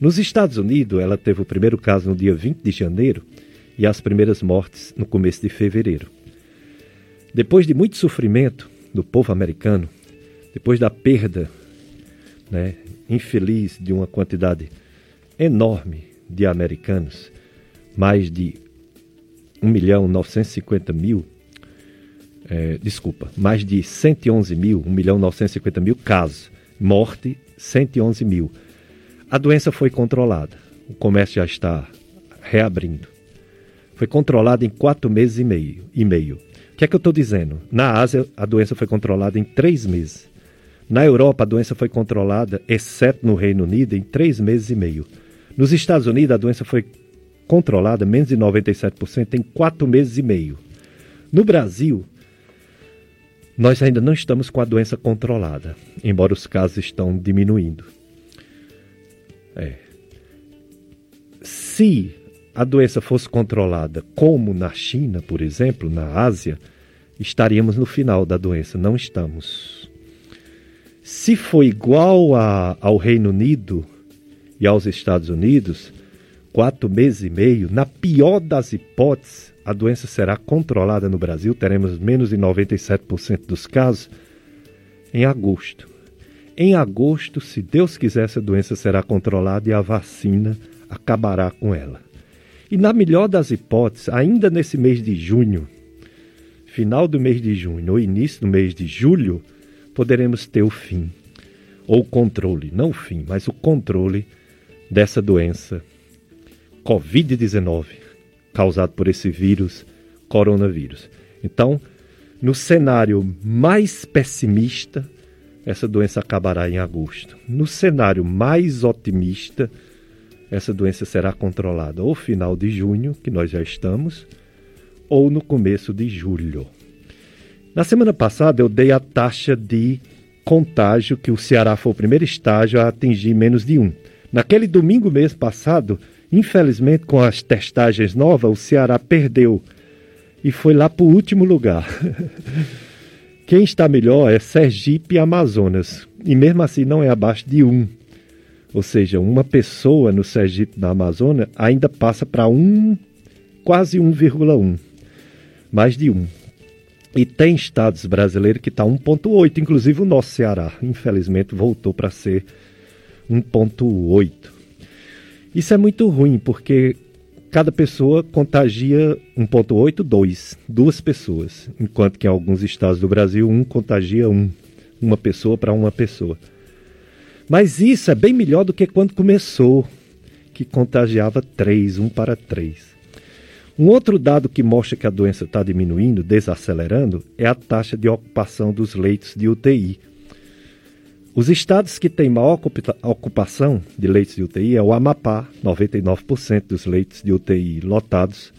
Nos Estados Unidos, ela teve o primeiro caso no dia 20 de janeiro e as primeiras mortes no começo de fevereiro. Depois de muito sofrimento do povo americano, depois da perda né, infeliz de uma quantidade enorme de americanos, mais de 1 milhão 950 mil é, desculpa, mais de 111 mil, 1 milhão 950 mil casos, Morte, 111 mil. A doença foi controlada. O comércio já está reabrindo. Foi controlada em quatro meses e meio. E meio. O que é que eu estou dizendo? Na Ásia, a doença foi controlada em três meses. Na Europa, a doença foi controlada, exceto no Reino Unido, em três meses e meio. Nos Estados Unidos, a doença foi controlada, menos de 97%, em quatro meses e meio. No Brasil, nós ainda não estamos com a doença controlada, embora os casos estão diminuindo. É. Se a doença fosse controlada como na China, por exemplo, na Ásia, estaríamos no final da doença. Não estamos. Se for igual a, ao Reino Unido e aos Estados Unidos, quatro meses e meio, na pior das hipóteses, a doença será controlada no Brasil, teremos menos de 97% dos casos em agosto. Em agosto, se Deus quiser, essa doença será controlada e a vacina acabará com ela. E na melhor das hipóteses, ainda nesse mês de junho, final do mês de junho ou início do mês de julho, poderemos ter o fim, ou o controle, não o fim, mas o controle dessa doença Covid-19, causado por esse vírus, coronavírus. Então, no cenário mais pessimista, essa doença acabará em agosto. No cenário mais otimista, essa doença será controlada ou final de junho, que nós já estamos, ou no começo de julho. Na semana passada eu dei a taxa de contágio que o Ceará foi o primeiro estágio a atingir menos de um. Naquele domingo mês passado, Infelizmente, com as testagens novas, o Ceará perdeu e foi lá para o último lugar. Quem está melhor é Sergipe e Amazonas, e mesmo assim não é abaixo de um. Ou seja, uma pessoa no Sergipe da Amazônia ainda passa para um, quase 1,1. Mais de um. E tem estados brasileiros que está 1,8, inclusive o nosso Ceará. Infelizmente voltou para ser 1,8. Isso é muito ruim, porque cada pessoa contagia 1,8, 2, duas pessoas, enquanto que em alguns estados do Brasil um contagia um, uma pessoa para uma pessoa. Mas isso é bem melhor do que quando começou, que contagiava três, um para três. Um outro dado que mostra que a doença está diminuindo, desacelerando, é a taxa de ocupação dos leitos de UTI. Os estados que têm maior ocupação de leitos de UTI é o Amapá, 99% dos leitos de UTI lotados,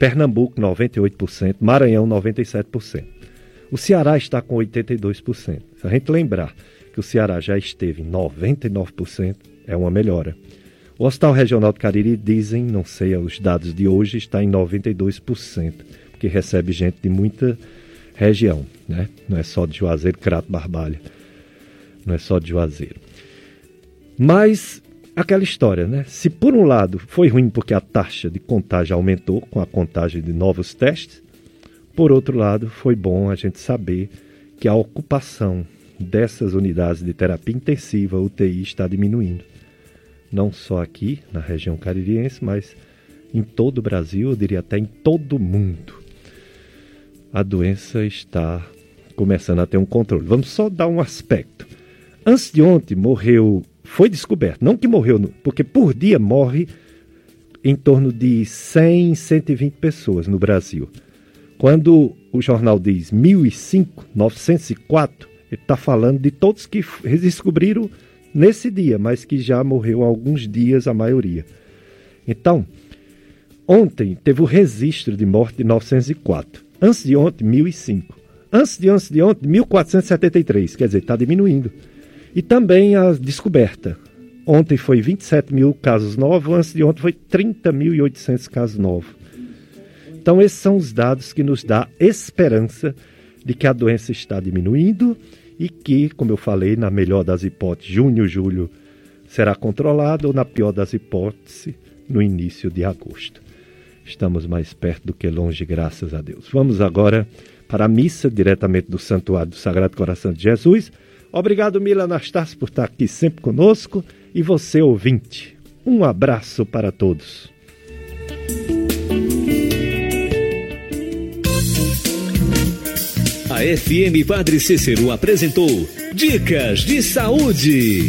Pernambuco, 98%, Maranhão, 97%. O Ceará está com 82%. Se a gente lembrar que o Ceará já esteve em 99%, é uma melhora. O Hospital Regional de Cariri, dizem, não sei os dados de hoje, está em 92%, porque recebe gente de muita região, né? não é só de Juazeiro, Crato, Barbalha não é só de Juazeiro. Mas aquela história, né? Se por um lado foi ruim porque a taxa de contágio aumentou com a contagem de novos testes, por outro lado foi bom a gente saber que a ocupação dessas unidades de terapia intensiva UTI está diminuindo. Não só aqui na região caririense, mas em todo o Brasil, eu diria até em todo o mundo. A doença está começando a ter um controle. Vamos só dar um aspecto. Antes de ontem morreu, foi descoberto, não que morreu, porque por dia morre em torno de 100, 120 pessoas no Brasil. Quando o jornal diz 1005, 904, ele está falando de todos que descobriram nesse dia, mas que já morreu há alguns dias a maioria. Então, ontem teve o registro de morte de 904. Antes de ontem, 1005. Antes de antes de ontem, 1473. Quer dizer, está diminuindo. E também a descoberta. Ontem foi 27 mil casos novos, antes de ontem foi 30.800 casos novos. Então, esses são os dados que nos dão esperança de que a doença está diminuindo e que, como eu falei, na melhor das hipóteses, junho, julho será controlado, ou na pior das hipóteses, no início de agosto. Estamos mais perto do que longe, graças a Deus. Vamos agora para a missa diretamente do Santuário do Sagrado Coração de Jesus. Obrigado, Mila Anastácio, por estar aqui sempre conosco e você, ouvinte. Um abraço para todos. A FM Padre Cícero apresentou Dicas de Saúde.